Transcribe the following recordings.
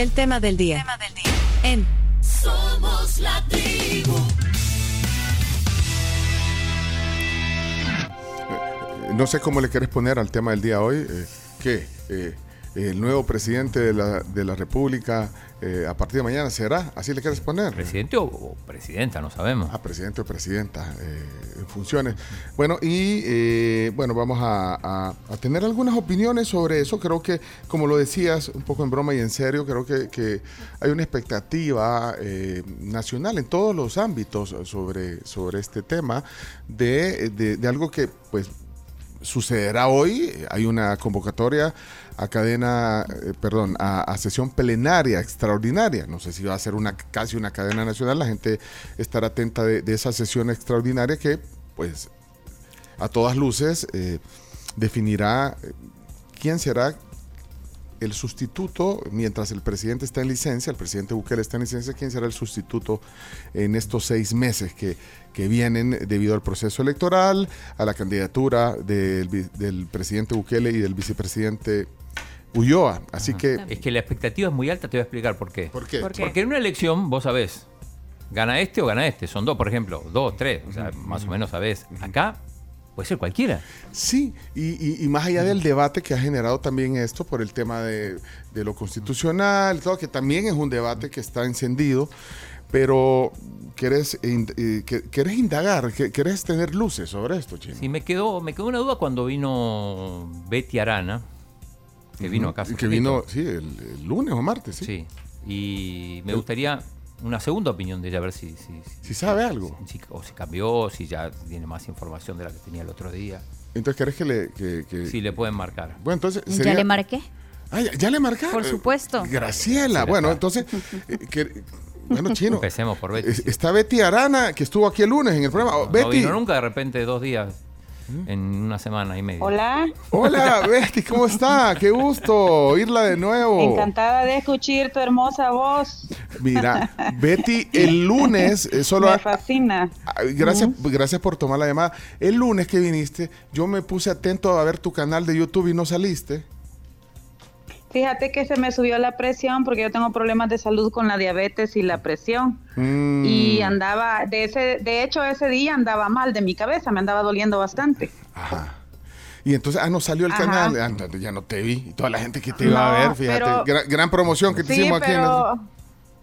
El tema del día. En Somos la tribu. No sé cómo le quieres poner al tema del día hoy. Eh, ¿Qué? Eh, el nuevo presidente de la, de la República eh, a partir de mañana será, así le quieres poner. Presidente o, presidenta, no sabemos. Ah, presidente o presidenta eh, en funciones. Bueno, y eh, bueno, vamos a, tener algunas opiniones sobre eso. Creo que, como lo decías, un poco en broma y en serio, creo que, hay una expectativa nacional en todos los ámbitos sobre, sobre este tema de, de algo que, pues, sucederá hoy. Hay una convocatoria a cadena, eh, perdón, a, sesión plenaria extraordinaria. No sé si va a ser una casi una cadena nacional. La gente estará atenta de, esa sesión extraordinaria que, pues, a todas luces eh, definirá eh, quién será el sustituto, mientras el presidente está en licencia, el presidente Bukele está en licencia, ¿quién será el sustituto en estos seis meses que, que vienen debido al proceso electoral, a la candidatura del, del presidente Bukele y del vicepresidente Ulloa. Así que. Es que la expectativa es muy alta, te voy a explicar por qué. ¿Por qué? Porque en una elección, vos sabés, gana este o gana este. Son dos, por ejemplo, dos, tres. O sea, más o menos sabés. Acá puede ser cualquiera. Sí, y, más allá del debate que ha generado también esto por el tema de, lo constitucional, todo, que también es un debate que está encendido. Pero ¿quieres, eh, ¿quieres indagar? ¿Quieres tener luces sobre esto, Chino? Sí, me quedó, me quedó una duda cuando vino Betty Arana, que vino acá. Que vino, sí, el, lunes o martes, sí. Sí, y me gustaría una segunda opinión de ella, a ver si... Si, sabe algo. o si cambió, si ya tiene más información de la que tenía el otro día. Entonces, ¿querés que le...? Que, Sí, le pueden marcar. Bueno, entonces... ¿Ya le marqué? Ah, ¿ya, le marcaron? Por supuesto. Graciela. Bueno, entonces... Eh, bueno, chino. Empecemos por Betty. Está Betty Arana, que estuvo aquí el lunes en el programa. No, Betty. vino nunca, de repente, dos días en una semana y media. Hola. Hola, Betty, ¿cómo está? Qué gusto oírla de nuevo. Encantada de escuchar tu hermosa voz. Mira, Betty, el lunes eh, solo... Me fascina. Gracias, gracias por tomar la llamada. El lunes que viniste, yo me puse atento a ver tu canal de YouTube y no saliste. Fíjate que se me subió la presión porque yo tengo problemas de salud con la diabetes y la presión. Mm. Y andaba, de ese, de hecho ese día andaba mal de mi cabeza, me andaba doliendo bastante. Ajá. Y entonces, ah, no salió el canal, ah, ya no te vi. Y toda la gente que te iba a ver, fíjate, gran, promoción que te hicimos aquí en el...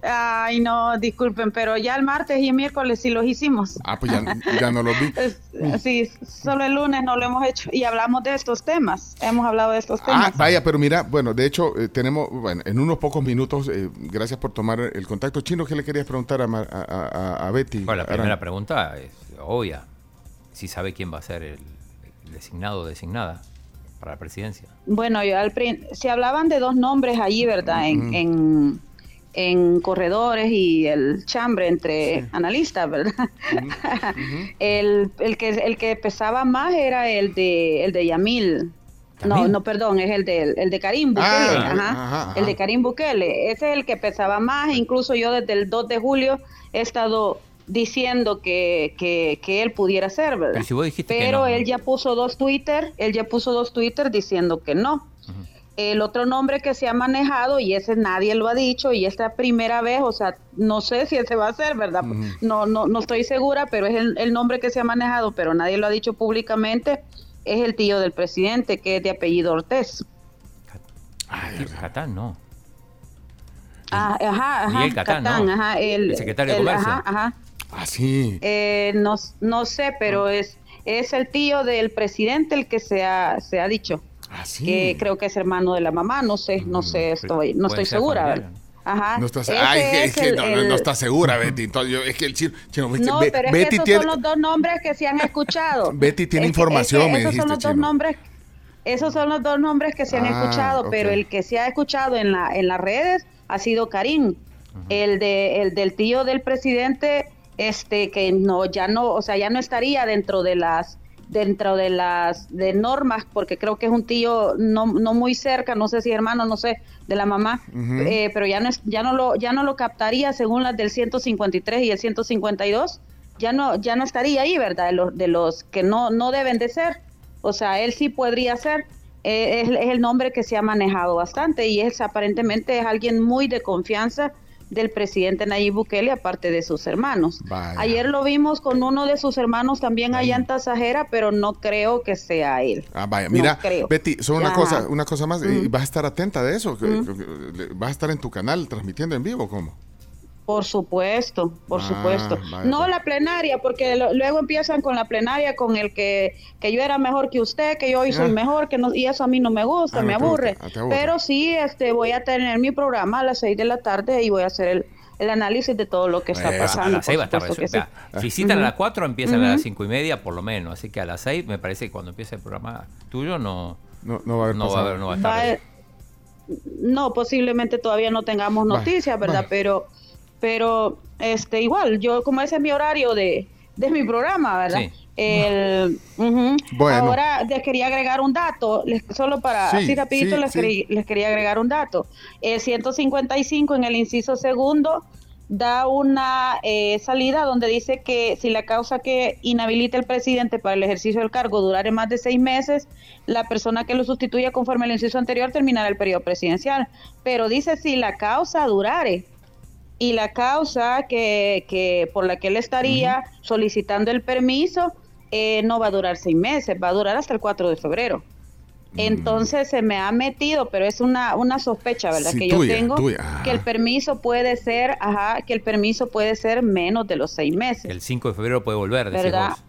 Ay, no, disculpen, pero ya el martes y el miércoles sí los hicimos. Ah, pues ya, no los vi. sí, solo el lunes no lo hemos hecho y hablamos de estos temas. Hemos hablado de estos ah, temas. Ah, vaya, pero mira, bueno, de hecho, eh, tenemos, bueno, en unos pocos minutos, eh, gracias por tomar el contacto. Chino, ¿qué le querías preguntar a, Betty? Bueno, la primera pregunta es obvia. Si sabe quién va a ser el, designado o designada para la presidencia. Bueno, yo al si hablaban de dos nombres allí, ¿verdad? en en corredores y el chambre entre analistas, ¿verdad? el, el, que, el que pesaba más era el de, el de Yamil. No, no, perdón, es el de, el de Karim Bukele. Ah, el de Karim Bukele. Ese es el que pesaba más. Incluso yo desde el 2 de julio he estado diciendo que, que, él pudiera ser, ¿verdad? Pero, él ya puso dos Twitter, él ya puso dos Twitter diciendo que no. El otro nombre que se ha manejado, y ese nadie lo ha dicho, y esta primera vez, o sea, no sé si ese va a ser, ¿verdad? No, no, no estoy segura, pero es el, nombre que se ha manejado, pero nadie lo ha dicho públicamente, es el tío del presidente, que es de apellido Ortez. Catán, no. Ah, ajá, ajá. Catán, ajá, el, secretario de Comercio. Ajá, ajá. Ah, sí. Eh, no, no sé, pero ah. es, es el tío del presidente el que se ha, se ha dicho. Ah, que creo que es hermano de la mamá, no sé, no sé, estoy, no estoy segura. Ajá. No estás, ay, es que, no, está segura, Betty. es que el chino, no, pero es que esos son los dos nombres que se han escuchado. Betty tiene información, me esos son los dos nombres. Esos son los dos nombres que se han ah, escuchado, pero el que se ha escuchado en la en las redes ha sido Karim, el de el del tío del presidente, este que no ya no, o sea, ya no estaría dentro de las dentro de las de normas, porque creo que es un tío no, no muy cerca, no sé si hermano, no sé, de la mamá, eh, pero ya no, es, ya, no lo, ya no lo captaría según las del 153 y el 152, ya no, ya no estaría ahí, ¿verdad? De los, de los que no, no deben de ser, o sea, él sí podría ser, eh, es, es el nombre que se ha manejado bastante y es aparentemente es alguien muy de confianza del presidente Nayib Bukele, aparte de sus hermanos. Vaya. Ayer lo vimos con uno de sus hermanos también allá en Tasajera, pero no creo que sea él. Ah, vaya, No mira, creo. Betty, solo una Ajá. cosa, una cosa más, y vas a estar atenta de eso, que- vas a estar en tu canal transmitiendo en vivo, ¿cómo? Por supuesto, por Ah, supuesto. vaya, no pues. la plenaria, porque lo- luego empiezan con la plenaria con el que, que yo era mejor que usted, que yo hoy soy Ah. mejor, que no, y eso a mí no me gusta, Ah, me te aburre. gusta, ah, aburre. Pero sí, este, voy a tener mi programa a las seis de la tarde y voy a hacer el, el análisis de todo lo que está A pasando. las 6 por va a estar sí. resuelta. Si citan a las 4, empiezan a las 5 y media por lo menos. Así que a las 6 me parece que cuando empiece el programa tuyo no, No, no va a haber no va a pasado. haber, no va a estar. Va a- no, posiblemente todavía no tengamos noticias, ¿verdad? va. Pero, pero, este, igual, yo como ese es mi horario de, de mi programa, ¿verdad? Sí. El. Bueno. Ahora les quería agregar un dato, les- solo para Sí, así rapidito sí, les, sí. querí- les quería agregar un dato. El 155 en el inciso segundo da una eh, salida donde dice que si la causa que inhabilita el presidente para el ejercicio del cargo durare más de seis meses, la persona que lo sustituya conforme al inciso anterior terminará el periodo presidencial. Pero dice si la causa durare y la causa que, que por la que él estaría solicitando el permiso eh, no va a durar seis meses, va a durar hasta el 4 de febrero. Mm. Entonces se me ha metido, pero es una, una sospecha, ¿verdad? Sí, que tuya, yo tengo tuya, que el permiso puede ser, ajá, que el permiso puede ser menos de los seis meses. El 5 de febrero puede volver, ¿Verdad? vos.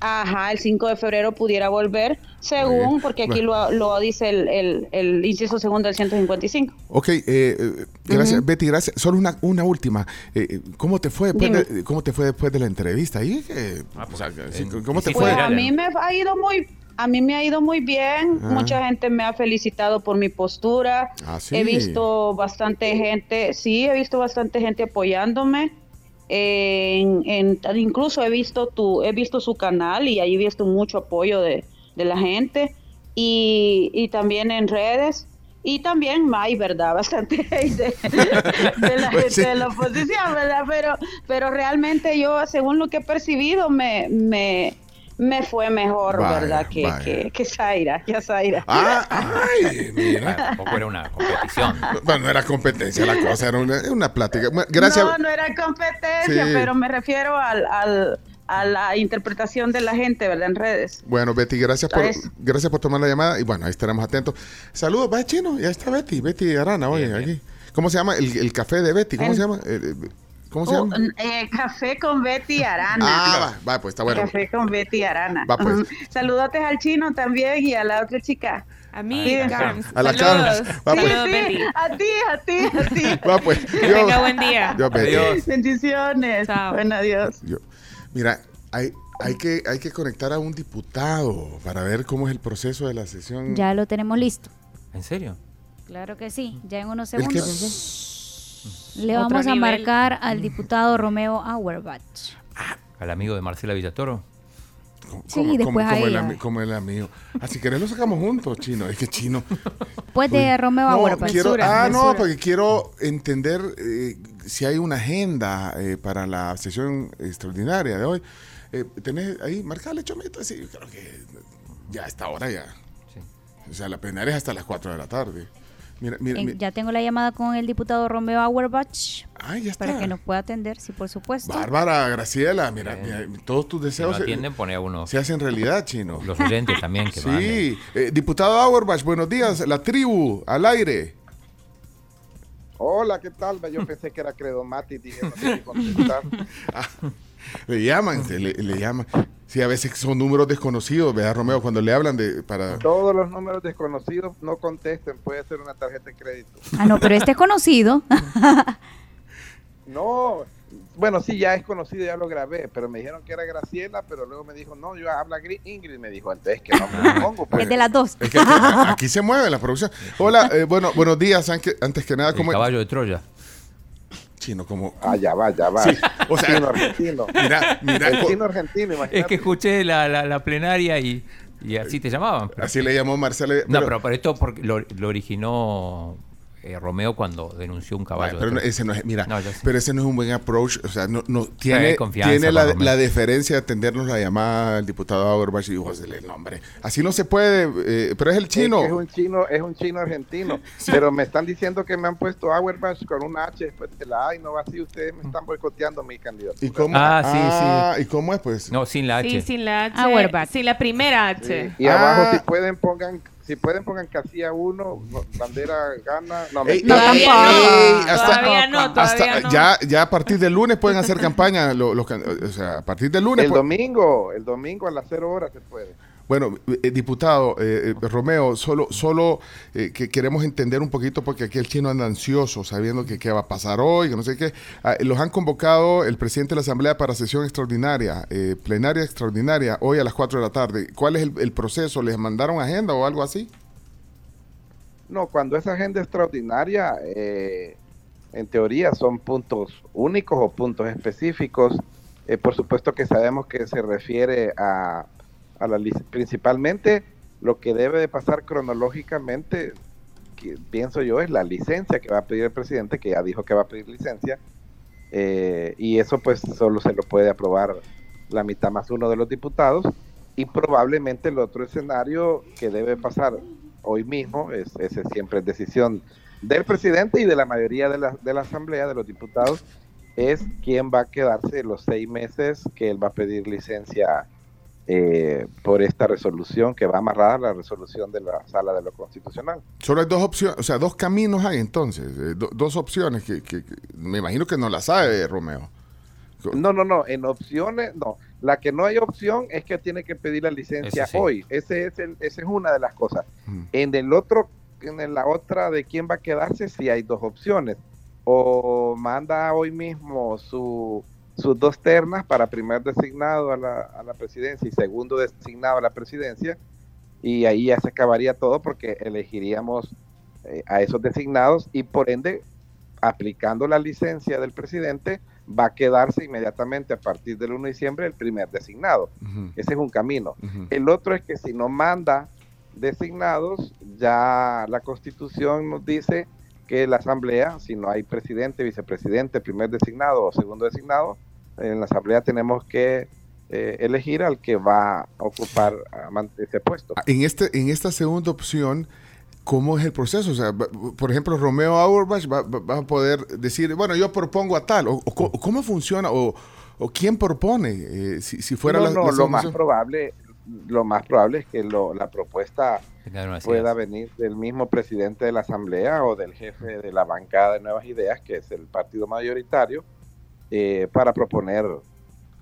Ajá, el 5 de febrero pudiera volver, según, porque aquí Bueno. lo, lo dice el, el, el inciso segundo del 155. Ok, eh, eh, gracias, Betty, gracias. Solo una, una última. Eh, eh, ¿Cómo te fue después de, cómo te fue después de la entrevista ahí? Eh, Ah, o sea, pues, sí, en- ¿Cómo te fue? Pues a mí me ha ido muy, a mí me ha ido muy bien. Ah. Mucha gente me ha felicitado por mi postura. Ah, sí. He visto bastante gente, sí, he visto bastante gente apoyándome. En- en- incluso he visto tu, he visto su canal y ahí he visto mucho apoyo de, de la gente y, y también en redes. Y también hay, ¿verdad? Bastante de, de la Pues gente sí. de la oposición, ¿verdad? Pero, pero realmente yo, según lo que he percibido, me, me, me fue mejor, Vaya, ¿verdad? Que, vaya. que, que Zaira, que Zaira. Ah, ay, mira. Tampoco era una competición. Bueno, no era competencia la cosa, era una, una plática. Gracias. No, no era competencia, Sí. pero me refiero al, al, a la interpretación de la gente, ¿verdad? En redes. Bueno, Betty, gracias por, gracias por tomar la llamada. Y bueno, ahí estaremos atentos. Saludos, va chino. Ya está Betty, Betty Arana, oye, Bien, bien. aquí. ¿Cómo se llama? El, el café de Betty, ¿cómo El- se llama? Eh, eh, ¿Cómo se Oh, llama? eh, café con Betty Arana. Ah, va, va, pues está bueno. Café con Betty Arana. Va, pues. Saludotes al chino también y a la otra chica. A mí, Sí. Carms. A la Saludos. Carms. Va, sí, pues. Sí, a ti, a ti, a ti. Va, pues. Que tenga buen día. Dios. Adiós. Bendiciones. Chao. Bueno, adiós. Yo- mira, hay, hay, que, hay que conectar a un diputado para ver cómo es el proceso de la sesión. Ya lo tenemos listo. ¿En serio? Claro que sí, ya en unos ¿El qué segundos. pasó? Le Otro vamos a nivel. marcar al diputado Romeo Auerbach. ¿Al amigo de Marcela Villatoro? Como- Sí, como- después como, ahí, el, como el amigo. Ah, si querés lo sacamos juntos, chino. Es que chino. Pues de Romeo No, Auerbach. quiero, Censura, ah, no, porque quiero entender eh, si hay una agenda eh, para la sesión extraordinaria de hoy. Eh, ¿Tenés ahí? Marcale, chomito. Sí, yo creo que ya a esta hora ya. Sí. O sea, la plenaria es hasta las 4 de la tarde. Mira, mira, Eh, mira. ya tengo la llamada con el diputado Romeo Auerbach Ay, ya está. para que nos pueda atender, sí, por supuesto. Bárbara, Graciela, mira, mira, todos tus Si deseos se- atienden, pone a uno. se hacen realidad, chino. Los oyentes también que. Sí, Eh, diputado Auerbach, buenos días, la tribu, al aire. Hola, ¿qué tal? Yo pensé que era Credomati, dije, no sé qué contestar. Le llaman, se le, le llaman. Sí, a veces son números desconocidos, ¿verdad, Romeo? Cuando le hablan de para... Todos los números desconocidos no contesten, puede ser una tarjeta de crédito. Ah, no, pero este es conocido. No, bueno, sí, ya es conocido, ya lo grabé, pero me dijeron que era Graciela, pero luego me dijo, no, yo habla Gri- Ingrid, me dijo, entonces que no me pongo. Pues. es de las dos. Es que aquí, aquí se mueve la producción. Hola, eh, bueno, buenos días, antes, que nada, El como... caballo de Troya. Chino, como... Ah, ya va, ya va. Sí, o sea- chino argentino. Mira, mira, El chino argentino, imagínate. Es que escuché la, la, la plenaria y, y así te llamaban. así le llamó Marcela. No, pero, pero esto porque lo, lo originó eh, Romeo cuando denunció un caballo. Ay, pero no, ese no es, mira, No, pero ese no es un buen approach, o sea, no, no tiene, tiene la, la deferencia de atendernos la llamada del diputado Auerbach y dijo, "Dele, no, hombre, así no se puede, eh, pero es el chino. Es, que es un chino, es un chino argentino. Pero me están diciendo que me han puesto Auerbach con una H después de la A y no va así. Ustedes me están boicoteando mi candidatura. ¿Y cómo, Ah, sí, ah, ¿Y cómo es, pues? No, sin la H. Sí, sin la H. Auerbach. Sin la primera H. Sí. Y Ah. abajo si pueden pongan si pueden pongan casilla 1, bandera gana. No, Ey. No, ey, tampoco. ey, hasta- Todavía no, hasta- todavía no. Ya, ya a partir del lunes pueden hacer campaña, lo- los can- o sea, a partir del lunes. el pues- domingo, el domingo a las 0 horas se puede. Bueno, eh, diputado eh, eh, Romeo, solo, solo eh, que queremos entender un poquito porque aquí el chino anda ansioso, sabiendo que qué va a pasar hoy, que no sé qué. Ah, los han convocado el presidente de la Asamblea para sesión extraordinaria, eh, plenaria extraordinaria, hoy a las 4 de la tarde. ¿Cuál es el, proceso? ¿Les mandaron agenda o algo así? No, cuando esa agenda extraordinaria, eh, en teoría son puntos únicos o puntos específicos. Eh, por supuesto que sabemos que se refiere a, a la principalmente lo que debe de pasar cronológicamente, que pienso yo, es la licencia que va a pedir el presidente, que ya dijo que va a pedir licencia, eh, y eso pues solo se lo puede aprobar la mitad más uno de los diputados, y probablemente el otro escenario que debe pasar hoy mismo, es, ese siempre es decisión del presidente y de la mayoría de la, de la asamblea, de los diputados, es quién va a quedarse los seis meses que él va a pedir licencia eh, por esta resolución que va amarrada a la resolución de la sala de lo constitucional. Solo hay dos opciones, o sea, dos caminos hay entonces, eh, do- dos opciones que, que- que me imagino que no la sabe Romeo. No, no, no, en opciones, no. La que no hay opción es que tiene que pedir la licencia sí. hoy. Ese es el, esa es una de las cosas. Ujú. En el otro, en la otra de quién va a quedarse, sí hay dos opciones. O manda hoy mismo su, sus dos ternas para primer designado a la, a la presidencia y segundo designado a la presidencia. Y ahí ya se acabaría todo porque elegiríamos eh, a esos designados y por ende, aplicando la licencia del presidente, va a quedarse inmediatamente a partir del 1 de diciembre el primer designado. Ese es un camino. El otro es que si no manda designados, ya la constitución nos dice que la asamblea, si no hay presidente, vicepresidente, primer designado o segundo designado, en la asamblea tenemos que eh, elegir al que va a ocupar ese puesto. En, este, en esta segunda opción, ¿cómo es el proceso? O sea, por ejemplo, Romeo Auerbach va, va- va a poder decir, bueno, yo propongo a tal, o, o co- ¿cómo funciona? O, o quién propone? Eh, si, si fuera no, la, no, la lo más probable, lo más probable es que lo- la propuesta pueda ideas. venir del mismo presidente de la Asamblea o del jefe de la bancada de Nuevas Ideas, que es el partido mayoritario, eh, para proponer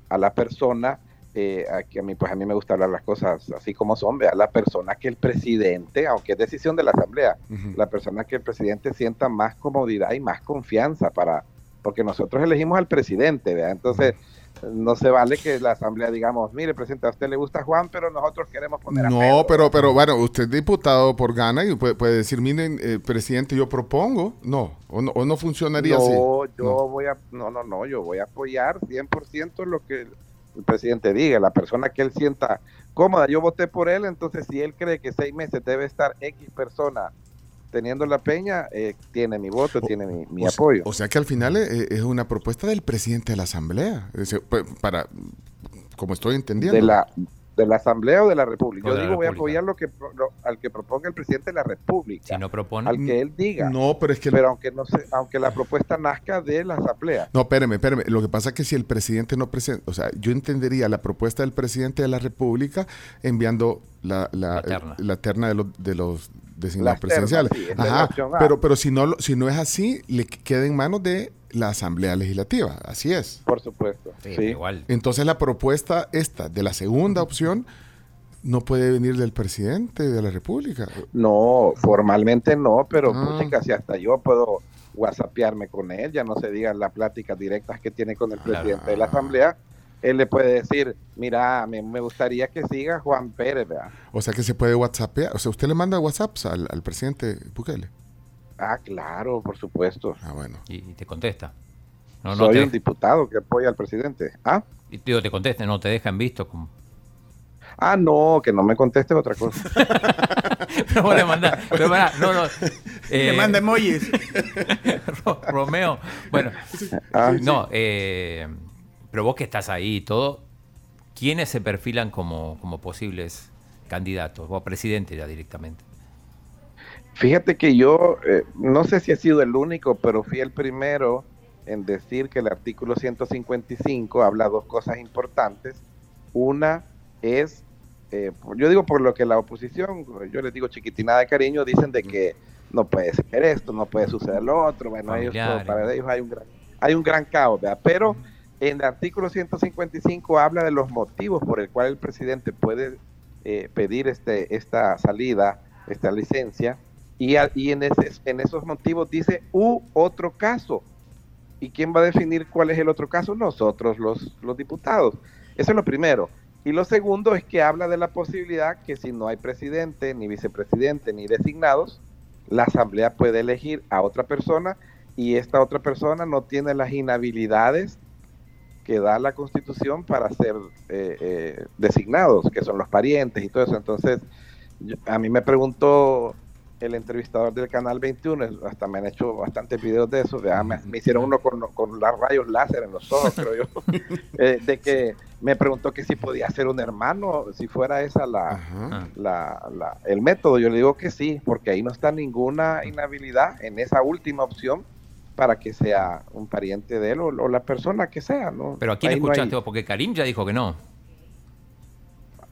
a la persona, eh, a, que a mí, pues a mí me gusta hablar las cosas así como son, a la persona que el presidente, aunque es decisión de la Asamblea, la persona que el presidente sienta más comodidad y más confianza para, porque nosotros elegimos al presidente, ¿verdad? Entonces, no se vale que la asamblea digamos, mire, presidente, a usted le gusta Juan, pero nosotros queremos poner a No, Pedro". pero, pero bueno, usted es diputado por Gana y puede, puede decir, miren, eh, presidente, yo propongo. No, o no, o no funcionaría así. No, yo No. voy a, no, no, no, yo voy a apoyar 100% lo que el presidente diga, la persona que él sienta cómoda, yo voté por él, entonces si él cree que seis meses debe estar X persona teniendo la peña, eh, tiene mi voto, tiene mi, mi o, se- apoyo. o sea que al final eh, es una propuesta del presidente de la Asamblea. Es decir, pa- para, como estoy entendiendo. de la de la Asamblea o de la República. O Yo digo, voy a apoyar lo que lo- al que proponga el presidente de la República, Si no propone. al que él diga. No, pero es que... Pero aunque no se, aunque la propuesta nazca de la Asamblea. No, espéreme, espéreme. Lo que pasa es que si el presidente no presenta, o sea, yo entendería la propuesta del presidente de la República enviando la, la, La terna. eh, la terna de los, de los designados presidenciales. sí, Ajá, pero, pero si, no, lo- si no es así, le queda en manos de la Asamblea Legislativa. Así es. Por supuesto. Sí, sí. igual. Entonces la propuesta esta de la segunda opción no puede venir del presidente de la República. No, formalmente no, pero Ah. puchica, si hasta yo puedo whatsappearme con él, ya no se digan las pláticas directas que tiene con el Claro. presidente de la Asamblea, él le puede decir, mira, me, me gustaría que siga Juan Pérez, ¿verdad? O sea que se puede WhatsAppear. O sea, usted le manda WhatsApps al, al presidente Bukele. Ah, claro, por supuesto. Ah, bueno. Y, y te contesta. No, no Soy te, un diputado que apoya al presidente. Ah, y digo, te contesta, no te dejan visto. Como... ah no, que no me conteste otra cosa. Pero pero pará, no, no. Eh, Le manda emojis. Ro- Romeo, bueno, Ah, no, eh, pero vos que estás ahí y todo, ¿quiénes se perfilan como, como posibles candidatos? O presidente ya directamente. Fíjate que yo, eh, no sé si he sido el único, pero fui el primero en decir que el artículo 155 habla dos cosas importantes. Una es, eh, yo digo por lo que la oposición, yo les digo chiquitinada de cariño, dicen de que no puede ser esto, no puede suceder lo otro. Bueno, ellos, Familiares. para ellos hay un gran, hay un gran caos, ¿verdad? Pero en el artículo 155 habla de los motivos por el cual el presidente puede eh, pedir este, esta salida, esta licencia, y, en, ese- en esos motivos dice u otro caso. ¿Y quién va a definir cuál es el otro caso? Nosotros, los diputados. Eso es lo primero. Y lo segundo es que habla de la posibilidad que si no hay presidente, ni vicepresidente, ni designados, la asamblea puede elegir a otra persona y esta otra persona no tiene las inhabilidades que da la constitución para ser eh, eh, designados, que son los parientes y todo eso. Entonces, yo- a mí me preguntó el entrevistador del canal 21, hasta me han hecho bastantes videos de eso, me, me hicieron uno con, con los rayos láser en los ojos, creo yo, eh, de que me preguntó que si podía ser un hermano, si fuera esa la, la- el método. Yo le digo que sí, porque ahí no está ninguna inhabilidad en esa última opción para que sea un pariente de él o, o la persona que sea. ¿no? Pero ¿a quién Ahí no hay- escuchaste vos? Porque Karim ya dijo que no.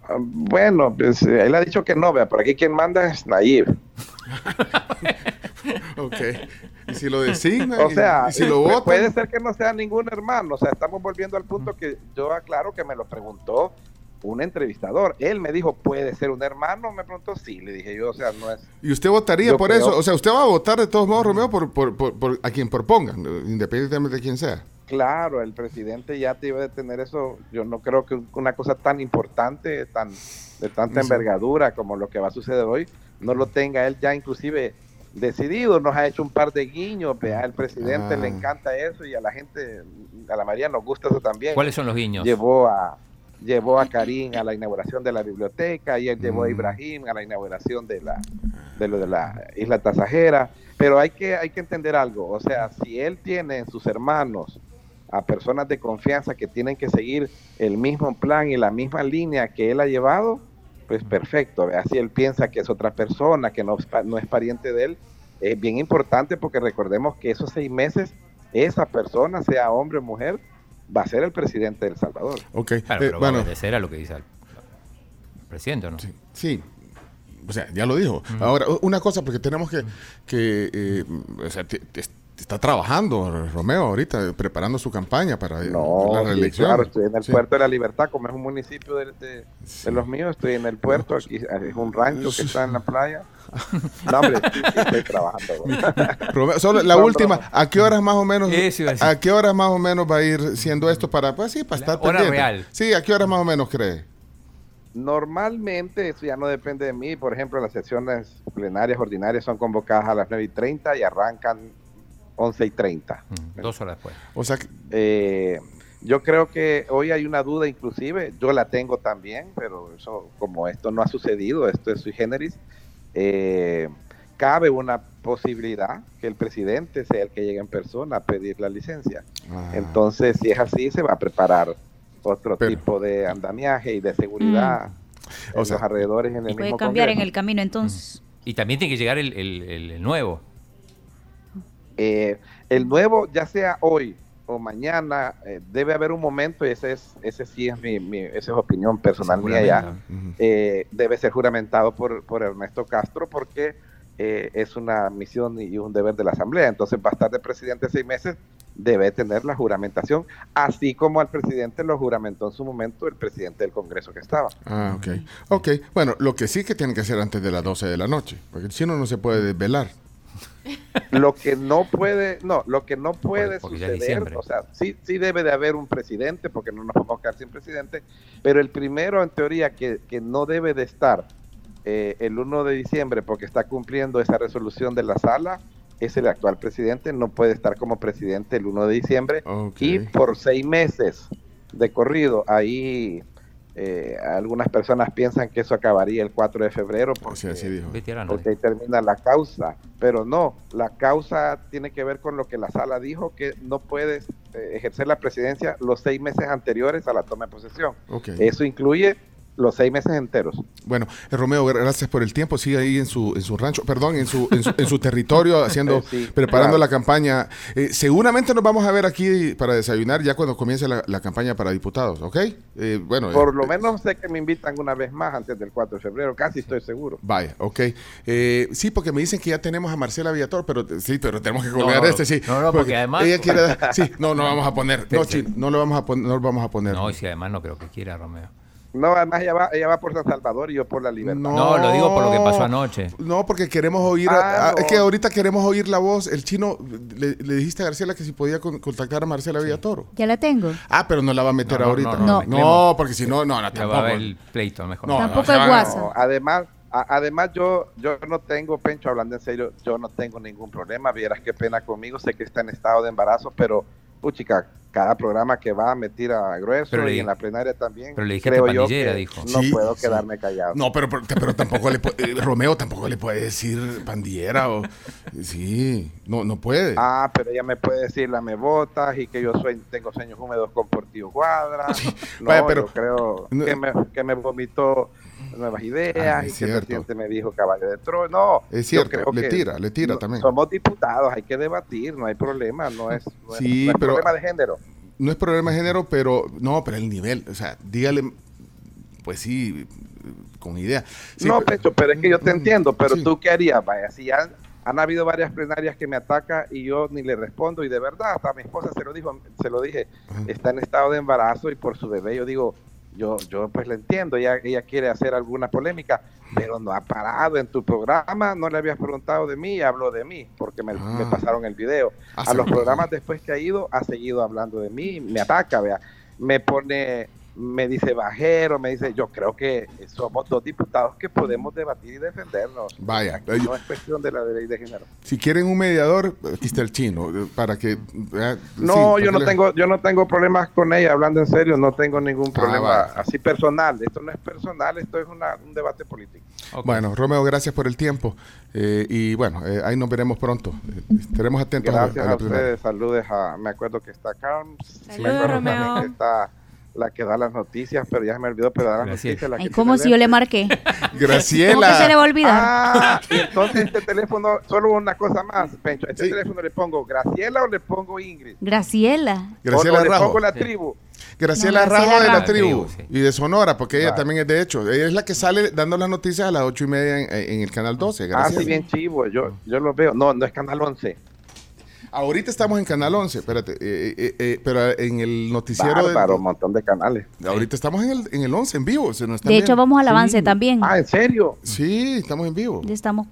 Ah, Bueno, pues eh, él ha dicho que no, vea, por aquí quien manda es Nayib. Ok. ¿Y si lo designan? O sea, ¿Y si lo pu- votan? puede ser que no sea ningún hermano. O sea, estamos volviendo al punto que yo aclaro que me lo preguntó un entrevistador. Él me dijo, ¿puede ser un hermano? Me preguntó, sí. Le dije yo, o sea, no es... ¿Y usted votaría por creo- eso? O sea, usted va a votar de todos modos, Romeo, por, por, por- por a quien propongan, independientemente de quién sea. Claro, el presidente ya te iba a tener eso. Yo no creo que una cosa tan importante, tan de tanta envergadura como lo que va a suceder hoy, no lo tenga él ya inclusive decidido. Nos ha hecho un par de guiños, vea, al presidente Ah. le encanta eso y a la gente, a la mayoría nos gusta eso también. ¿Cuáles son los guiños? Llevó a llevó a Karim a la inauguración de la biblioteca y él llevó a. Ibrahim a la inauguración de la de lo de la isla tasajera. Pero hay que hay que entender algo o sea si él tiene en sus hermanos a personas de confianza que tienen que seguir el mismo plan y la misma línea que él ha llevado pues perfecto. Si él piensa que es otra persona que no no es pariente de él. Es bien importante porque recordemos que esos seis meses esa persona sea hombre o mujer va a ser el presidente de El Salvador Ok. Claro, eh, pero va a bueno, obedecer a lo que dice el presidente, ¿o ¿no? sí, sí. O sea, ya lo dijo. Ahora, una cosa, porque tenemos que... que eh, o sea, está trabajando Romeo ahorita, preparando su campaña para No, la sí, reelección. claro, estoy en el Sí. puerto de la Libertad, como es un municipio de, de- Sí. de los míos, estoy en el puerto, aquí es un rancho que está en la playa. No, hombre, sí, sí, estoy trabajando. Romeo, solo la No, última. ¿a qué horas más o menos a qué horas más o menos va a ir siendo esto para pues sí, para La estar hora pendiente? real. Sí, ¿a qué horas más o menos cree? Normalmente, eso ya no depende de mí, por ejemplo, las sesiones plenarias ordinarias son convocadas a las 9 y 30 y arrancan 11 y 30. Mm, Dos horas después. O sea, que- Eh, yo creo que hoy hay una duda inclusive, yo la tengo también, pero eso como esto no ha sucedido, esto es sui generis, eh, cabe una posibilidad que el presidente sea el que llegue en persona a pedir la licencia. ah, Entonces, si es así, se va a preparar otro Pero- tipo de andamiaje y de seguridad O en sea, los alrededores en el Y puede mismo cambiar en el camino entonces. Y también tiene que llegar el, el- el- el nuevo. Eh, el nuevo, ya sea hoy o mañana, eh, debe haber un momento, y ese es, ese sí es mi, mi- esa es opinión personal mía ya, eh, debe ser juramentado por, por Ernesto Castro porque eh, es una misión y un deber de la Asamblea. Entonces va a estar de presidente seis meses, debe tener la juramentación, así como al presidente lo juramentó en su momento el presidente del Congreso que estaba. Ah, ok. Ok, bueno, lo que sí que tiene que hacer antes de las 12 de la noche, porque si no, no se puede desvelar. Lo que no puede, no, lo que no puede porque suceder, o sea, sí, sí debe de haber un presidente, porque no nos podemos quedar sin presidente, pero el primero en teoría que, que no debe de estar eh, el 1 de diciembre porque está cumpliendo esa resolución de la sala es el actual presidente, no puede estar como presidente el 1 de diciembre y por seis meses de corrido ahí eh, algunas personas piensan que eso acabaría el 4 de febrero porque, Sí, así dijo. Veterano. porque ahí termina la causa, pero no, la causa tiene que ver con lo que la sala dijo, que no puedes eh, ejercer la presidencia los seis meses anteriores a la toma de posesión. Eso incluye los seis meses enteros. Bueno, eh, Romeo, gracias por el tiempo. Sigue ahí en su, en su rancho, perdón, en su, en su, en su territorio, haciendo, Sí, preparando claro. la campaña. Eh, seguramente nos vamos a ver aquí para desayunar ya cuando comience la, la campaña para diputados, ¿ok? Eh, bueno, Por eh, lo menos sé que me invitan una vez más antes del 4 de febrero, casi estoy seguro. Vaya, ok. Eh, sí, porque me dicen que ya tenemos a Marcela Villator, pero sí, pero tenemos que colgar no, este, sí. no, no, porque además- Ella quiere sí, no, no vamos a poner. No, Sí, no lo vamos a poner, no lo vamos a poner. No, y si además no creo que quiera, Romeo. No, además ella va, ella va por San Salvador y yo por la libertad. No, lo digo por lo que pasó anoche. No, porque queremos oír. Ah, a- a- Es que ahorita queremos oír la voz. El chino, le, le dijiste a García que si podía con- contactar a Marcela Villatoro. Ya la tengo. Ah, pero no la va a meter No, no, ahorita. no, no, porque si no, no, no, Ya va a tampoco. haber el pleito, mejor. No, Tampoco es WhatsApp. No, además, a- además yo, yo no tengo, Pencho, hablando en serio, yo no tengo ningún problema. Vieras qué pena conmigo. Sé que está en estado de embarazo, pero, puchica, cada programa que va me tira grueso Pero le y en la plenaria también. pero le dijiste creo yo que dijo. No Sí, puedo sí. quedarme callado. No, pero, pero, pero tampoco le puede, eh, Romeo tampoco le puede decir pandillera o sí, no, no puede. Ah, pero ella me puede decir la me botas y que yo soy, tengo sueños húmedos con Portillo Cuadra. No, vaya, pero- yo creo No. que, me, que me vomitó nuevas ideas Ah, y es que el presidente me dijo caballo de trono. No, Es yo cierto, creo le que tira, le tira no- también. Somos diputados, hay que debatir, no hay problema, no es, no es- Sí, no es pero- problema de género. No es problema de género, pero no, pero el nivel, o sea, dígale, pues sí, con idea. Sí, no, Pecho, pero es que yo te Mm, entiendo, pero sí. tú qué harías, vaya, si han, han habido varias plenarias que me atacan y yo ni le respondo y de verdad, hasta mi esposa se lo dijo, se lo dije, Ajá. está en estado de embarazo y por su bebé yo digo, yo, yo pues le entiendo, ella, ella quiere hacer alguna polémica, pero no ha parado en tu programa, no le habías preguntado de mí, habló de mí, porque me, Ah. me pasaron el video. Ah, A los programas después que ha ido, ha seguido hablando de mí, me ataca, vea, me pone, me dice bajero, me dice, yo creo que somos dos diputados que podemos debatir y defendernos. Vaya, Aquí no es cuestión de la ley de género. Si quieren un mediador, aquí está el chino, eh, para que... eh, No, sí, yo no tengo, yo no tengo problemas con ella, hablando en serio, no tengo ningún problema vaya. así personal. Esto no es personal, esto es una- un debate político. Bueno, Romeo, gracias por el tiempo. eh, y bueno, eh, ahí nos veremos pronto. Eh, estaremos atentos a- Gracias a, ustedes, saludos a, me acuerdo que está Carms, me Saludos, acuerdo Romeo. también que está la que da las noticias, pero ya se me olvidó, pero da las Gracias. noticias. La Ay, que tiene si yo le marqué. ¿Cómo que se le Graciela. va a olvidar? Ah, y entonces este teléfono, solo una cosa más, Pencho, este Sí. teléfono le pongo Graciela o le pongo Ingrid. Graciela. Graciela o, o le Rajo. pongo la Sí. tribu. Graciela No, Graciela Rajo de la Rajo. tribu sí. y de Sonora, porque ella también es de hecho. Ella es la que sale dando las noticias a las ocho y media en, en el canal 12. Ah, Graciela. sí, bien chivo, yo, yo lo veo. No, no es Canal 11. Ahorita estamos en canal 11, espérate, eh, eh, eh, pero en el noticiero. Bárbaro, un montón de canales. ahorita estamos en el, en el 11 en vivo. se nos De hecho, vamos al Sí. avance también. Ah, ¿en serio? Sí, estamos en vivo. Ya estamos.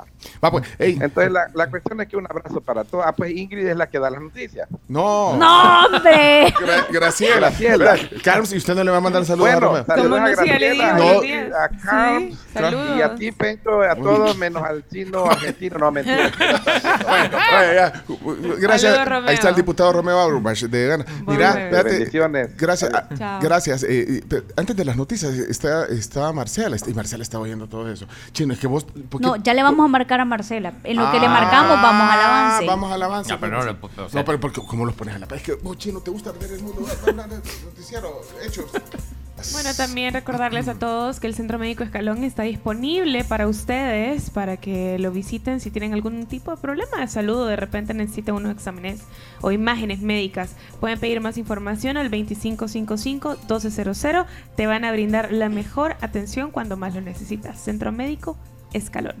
Va, pues, Entonces la, la cuestión es que un abrazo para todos. Ah, pues Ingrid es la que da las noticias. no. ¡No, hombre! Gra- Graciela. Graciela. Carlos, ¿y usted no le va a mandar saludos a Bueno, Romeo? saludos ¿Cómo a Graciela, a a Carms, Sí, y a ti, Pencho, a todos, menos al chino argentino. No, mentira. Vaya, ya. Gracias. Saludos. Ahí está el diputado Romeo Auerbach de Gana. Mira, espérate. Bendiciones. Gracias. ah, Chao. Gracias. Eh, eh, antes de las noticias está, está Marcela. Y Marcela está oyendo todo eso. Chino, es que vos. ¿por qué- No, ya le vamos a marcar a Marcela. En lo que le Ah, marcamos, vamos al avance. Vamos al avance. No, pero no le pu- o sea- No, pero porque, ¿cómo los pones a la? Es que vos, Chino, ¿te gusta ver el mundo? Noticiero, hechos. Bueno, también recordarles a todos que el Centro Médico Escalón está disponible para ustedes, para que lo visiten si tienen algún tipo de problema de salud o de repente necesitan unos exámenes o imágenes médicas. Pueden pedir más información al 2555-1200. Te van a brindar la mejor atención cuando más lo necesitas. Centro Médico Escalón.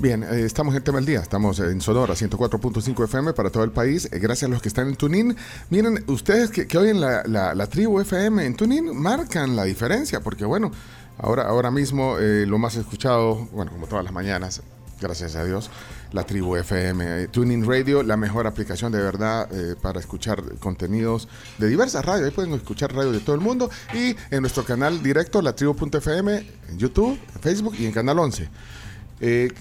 Bien, eh, estamos en tema del día. Estamos en Sonora 104.5 FM para todo el país. Eh, gracias a los que están en Tunin. Miren, ustedes que, que oyen la, la- la tribu FM en Tunin marcan la diferencia, porque bueno, ahora, ahora mismo eh, lo más escuchado, bueno, como todas las mañanas, gracias a Dios, la tribu FM. Eh, Tuning Radio, la mejor aplicación de verdad eh, para escuchar contenidos de diversas radios. Ahí pueden escuchar radio de todo el mundo. Y en nuestro canal directo, la tribu.fm, en YouTube, en Facebook y en Canal 11. Eh,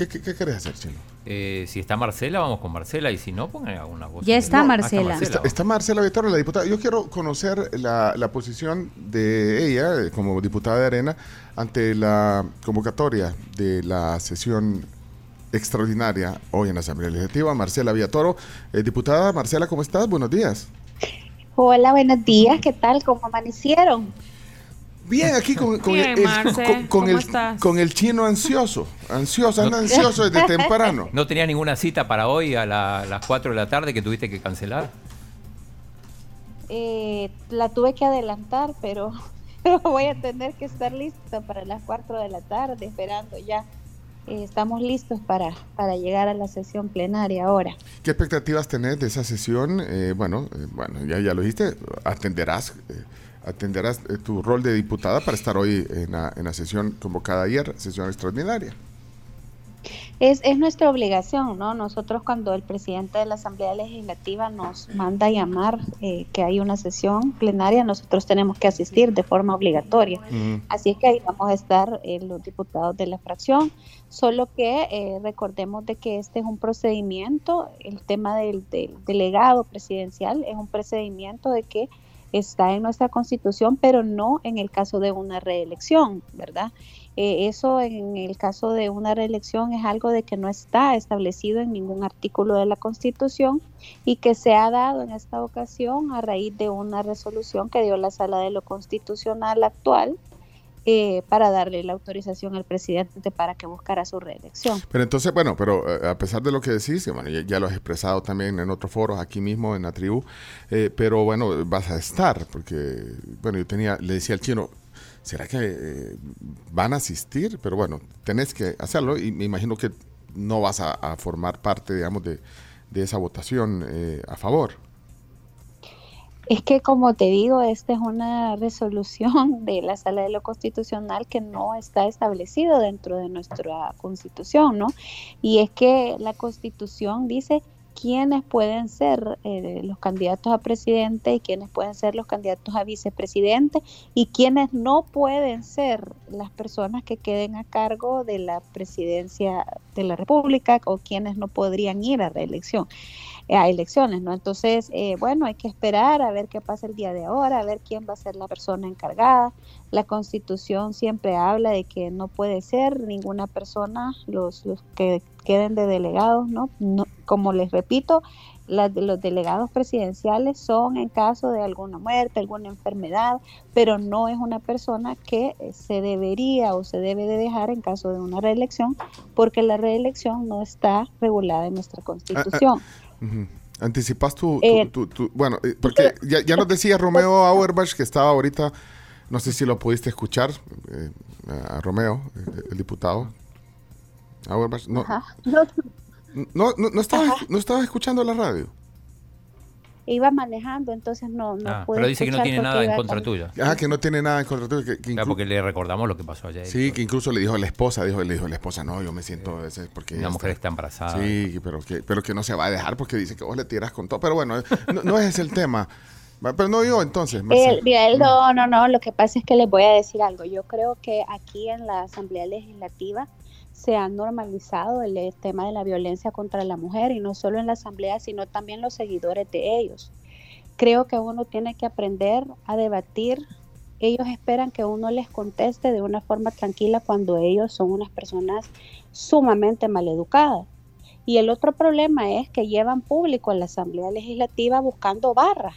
¿Qué, qué, qué querés hacer, Chino? Eh, si está Marcela, vamos con Marcela. Y si no, pongan alguna voz. Ya está No, ah, Marcela. Está, está Marcela Vitorra, la diputada. Yo quiero conocer la, la posición de ella eh, como diputada de Arena ante la convocatoria de la sesión extraordinaria hoy en la Asamblea Legislativa. Marcela Villatoro. Eh, diputada Marcela, ¿cómo estás? Buenos días. Hola, buenos días, ¿qué tal? ¿Cómo amanecieron? Bien, aquí con, con Bien, el, Marce, con, con ¿cómo el, con el chino ansioso. Ansioso, anda ansioso desde temprano. ¿No tenías ninguna cita para hoy a la- las 4 de la tarde que tuviste que cancelar? Eh, la tuve que adelantar, pero voy a tener que estar lista para las 4 de la tarde, esperando ya. Eh, estamos listos para, para llegar a la sesión plenaria ahora. ¿Qué expectativas tenés de esa sesión? Eh, bueno, eh, bueno, ya, ya lo dijiste, atenderás, eh, atenderás eh, tu rol de diputada para estar hoy en la, en la sesión convocada ayer, sesión extraordinaria. Es, es nuestra obligación, ¿no? Nosotros cuando el presidente de la Asamblea Legislativa nos manda a llamar eh, que hay una sesión plenaria, nosotros tenemos que asistir de forma obligatoria. Así es que ahí vamos a estar eh, los diputados de la fracción, solo que eh, recordemos de que este es un procedimiento, el tema del, del delegado presidencial es un procedimiento de que está en nuestra constitución, pero no en el caso de una reelección, ¿verdad? Eh, eso en el caso de una reelección es algo de que no está establecido en ningún artículo de la Constitución y que se ha dado en esta ocasión a raíz de una resolución que dio la Sala de lo Constitucional actual eh, para darle la autorización al presidente para que buscara su reelección. Pero entonces, bueno, pero eh, a pesar de lo que decís, bueno, ya, lo has expresado también en otros foros, aquí mismo en la tribu, eh, pero bueno, vas a estar, porque, bueno, yo tenía, le decía al chino, ¿será que eh, van a asistir? Pero bueno, tenés que hacerlo y me imagino que no vas a, a formar parte, digamos, de, de esa votación a favor. Es que, como te digo, esta es una resolución de la Sala de lo Constitucional que no está establecido dentro de nuestra Constitución, ¿no? Y es que la Constitución dice quiénes pueden ser eh, los candidatos a presidente y quiénes pueden ser los candidatos a vicepresidente y quiénes no pueden ser las personas que queden a cargo de la presidencia de la República o quienes no podrían ir a reelección a elecciones, ¿no? Entonces, eh, bueno, hay que esperar a ver qué pasa el día de ahora, a ver quién va a ser la persona encargada. La Constitución siempre habla de que no puede ser ninguna persona los, los que queden de delegados, ¿no? no como les repito, los delegados presidenciales son en caso de alguna muerte, alguna enfermedad, pero no es una persona que eh, se debería o se debe de dejar en caso de una reelección, porque la reelección no está regulada en nuestra Constitución. Ujú. Anticipas tu, Eh, tu- tu- bueno, eh, porque ya, ya nos decía Romeo Auerbach que estaba ahorita, no sé si lo pudiste escuchar, eh, a Romeo, el diputado. Auerbach, no. No, no, no, estabas escuchando la radio. Iba manejando, entonces no, no Ah, pude pero dice que no tiene nada en contra con- tuya. Ah, que no tiene nada en contra tuyo, que, que Claro, porque le recordamos lo que pasó ayer. Sí, que incluso le dijo a la esposa, dijo, le dijo a la esposa, no, yo me siento ese porque Una mujer está embarazada. Sí, pero que, pero que no se va a dejar porque dice que vos le tiras con todo. Pero bueno, no, no ese es el tema. Va, Pero no yo entonces, mira, él no, no, no, lo que pasa es que les voy a decir algo. Yo creo que aquí en la Asamblea Legislativa se ha normalizado el, tema de la violencia contra la mujer y no solo en la Asamblea, sino también los seguidores de ellos. Creo que uno tiene que aprender a debatir. Ellos esperan que uno les conteste de una forma tranquila cuando ellos son unas personas sumamente maleducadas. Y el otro problema es que llevan público a la Asamblea Legislativa buscando barras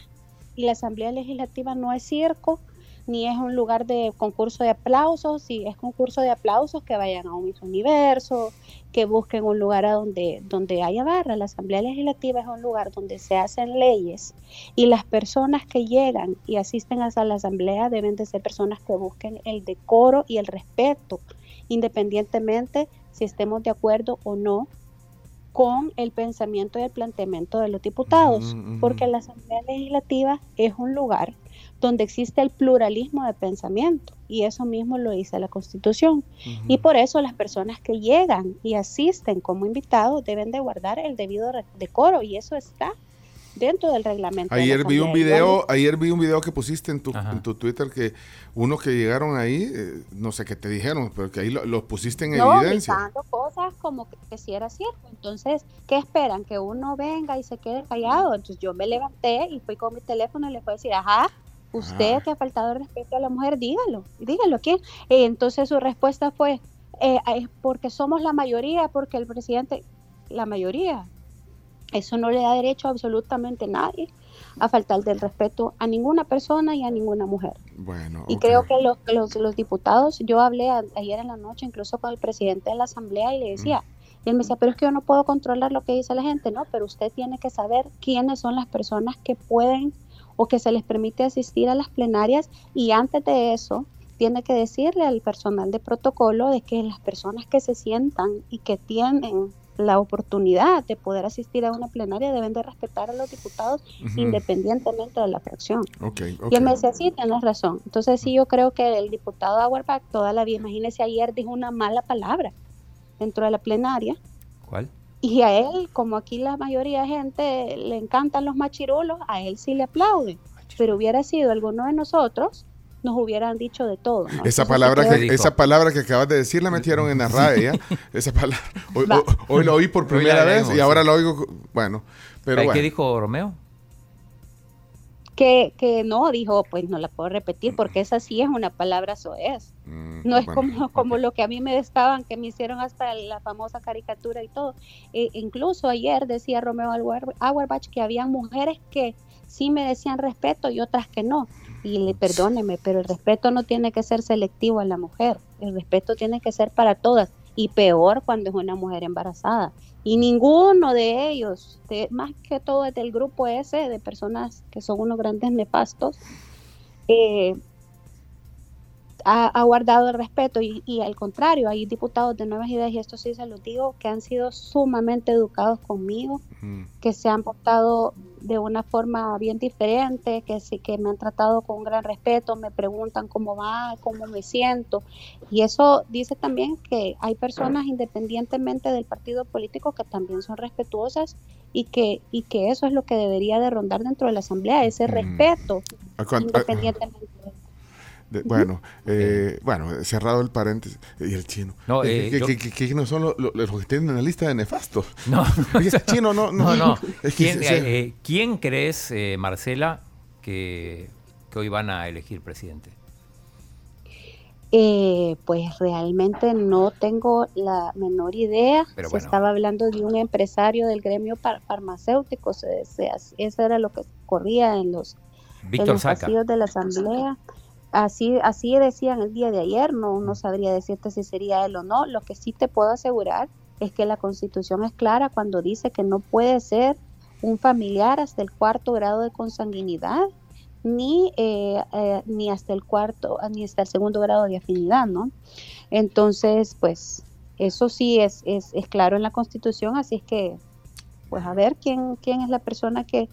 y la Asamblea Legislativa no es circo, ni es un lugar de concurso de aplausos, si es concurso de aplausos que vayan a un Miss Universo, que busquen un lugar a donde, donde haya barra. La Asamblea Legislativa es un lugar donde se hacen leyes y las personas que llegan y asisten a la Asamblea deben de ser personas que busquen el decoro y el respeto, independientemente si estemos de acuerdo o no con el pensamiento y el planteamiento de los diputados, porque la Asamblea Legislativa es un lugar donde existe el pluralismo de pensamiento y eso mismo lo dice la Constitución. Y por eso las personas que llegan y asisten como invitados deben de guardar el debido decoro y eso está dentro del reglamento. de Ayer vi un video, ayer vi un video que pusiste en tu, en tu Twitter que unos que llegaron ahí, eh, no sé qué te dijeron, pero que ahí lo- los pusiste en no, evidencia. cosas como que, que sí era cierto. Entonces, ¿qué esperan? Que uno venga y se quede callado. Entonces yo me levanté y fui con mi teléfono y le fui a decir, ajá, usted Ah. que ha faltado el respeto a la mujer, dígalo, dígalo. ¿Quién? Eh, entonces su respuesta fue, eh, es porque somos la mayoría, porque el presidente, la mayoría. Eso no le da derecho a absolutamente nadie a faltar del respeto a ninguna persona y a ninguna mujer. Bueno, Y creo que los, los, los diputados, yo hablé a- ayer en la noche incluso con el presidente de la asamblea y le decía, y él me decía, pero es que yo no puedo controlar lo que dice la gente, no, pero usted tiene que saber quiénes son las personas que pueden o que se les permite asistir a las plenarias y antes de eso tiene que decirle al personal de protocolo de que las personas que se sientan y que tienen la oportunidad de poder asistir a una plenaria deben de respetar a los diputados independientemente de la fracción. Y él me decía, sí, tienes razón. Entonces sí, yo creo que el diputado Auerbach toda la vida, imagínese, ayer dijo una mala palabra dentro de la plenaria. ¿Cuál? Y a él, como aquí la mayoría de gente le encantan los machirulos, a él sí le aplauden. Pero hubiera sido alguno de nosotros, nos hubieran dicho de todo. ¿no? Esa Entonces, palabra, que, esa palabra que acabas de decir la metieron en la RAE, ¿ya? Esa palabra. Hoy, Va. hoy- hoy la oí por primera vez y ahora sí. la oigo. Bueno, pero ¿Qué bueno. dijo Romeo? Que, que no, dijo, pues no la puedo repetir porque esa sí es una palabra soez. Mm, No es bueno, como, como lo que a mí me estaban, que me hicieron hasta la famosa caricatura y todo. E- incluso ayer decía Romeo Auer- Auerbach que había mujeres que sí me decían respeto y otras que no. Y le perdóneme, pero el respeto no tiene que ser selectivo a la mujer. El respeto tiene que ser para todas. Y peor cuando es una mujer embarazada. Y ninguno de ellos, de- más que todo del grupo ese de personas que son unos grandes nefastos, eh, ha, ha guardado el respeto y, y al contrario, hay diputados de Nuevas Ideas, y esto sí se los digo, que han sido sumamente educados conmigo, Mm, que se han portado de una forma bien diferente, que sí que me han tratado con gran respeto, me preguntan cómo va, cómo me siento. Y eso dice también que hay personas independientemente del partido político que también son respetuosas y que, y que eso es lo que debería de rondar dentro de la asamblea, ese Mm. respeto ¿a cuán- a- independientemente. De- bueno, eh, bueno, cerrado el paréntesis. Y el chino. No, Eh, eh, que, yo- que- que- que no son lo- lo- los que tienen en la lista de nefastos. No, Oye, chino, no, no. no, no. Es que ¿Quién, eh, eh, ¿quién crees, eh, Marcela, que, que hoy van a elegir presidente? Eh, pues realmente no tengo la menor idea. Pero se bueno. estaba hablando de un empresario del gremio par- farmacéutico, se, se- eso era lo que corría en los, en Víctor los Saca. pasillos de la asamblea. Así, así decían el día de ayer, no, no sabría decirte si sería él o no. Lo que sí te puedo asegurar es que la constitución es clara cuando dice que no puede ser un familiar hasta el cuarto grado de consanguinidad ni, eh, eh, ni hasta el cuarto, ni hasta el segundo grado de afinidad, ¿no? Entonces, pues, eso sí es, es, es claro en la Constitución, así es que, pues, a ver quién, quién es la persona que,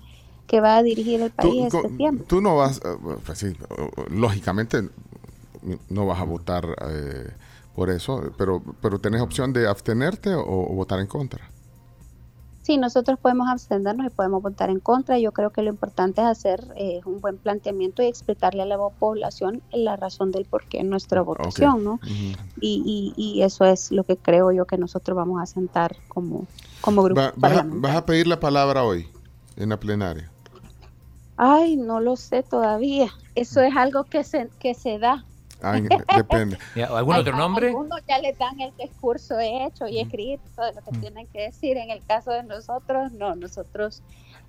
que va a dirigir el Tú, país este co- tiempo. tú no vas, eh, pues sí, eh, lógicamente no vas a votar eh, por eso, pero, pero tenés opción de abstenerte o, o votar en contra. Sí, nosotros podemos abstenernos y podemos votar en contra. Yo creo que lo importante es hacer eh, un buen planteamiento y explicarle a la población la razón del por qué nuestra votación, ¿no? Y, y, y eso es lo que creo yo que nosotros vamos a sentar como, como grupo Va- vas, a, parlamentario. vas a pedir la palabra hoy en la plenaria. Ay, no lo sé todavía. Eso es algo que se, que se da. En- depende. ¿Algún Ay, otro a- nombre? Algunos ya les dan el discurso hecho y escrito de lo que Mm. tienen que decir. En el caso de nosotros, no, nosotros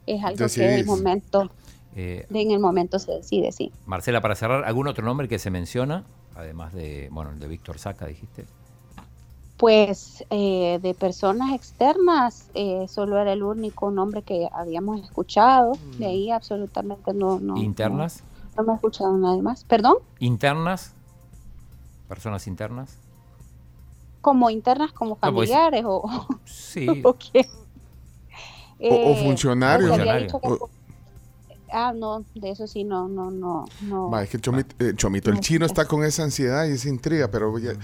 es algo que en Decidís. el momento, Eh, en el momento se decide, sí. Marcela, para cerrar, ¿algún otro nombre que se menciona? Además de, bueno, el de Víctor Saca, dijiste. Pues eh, de personas externas, eh, solo era el único nombre que habíamos escuchado. De ahí absolutamente no, no. ¿Internas? No, no me he escuchado nadie más. ¿Perdón? ¿Internas? ¿Personas internas? Como internas, como pues, familiares o, Sí. o qué. O- o funcionarios. Funcionario. O- ah, no, de eso sí, no, no, no. no. Va, es que el Chomito, eh, Chomito, el No. chino está con esa ansiedad y esa intriga, pero ya-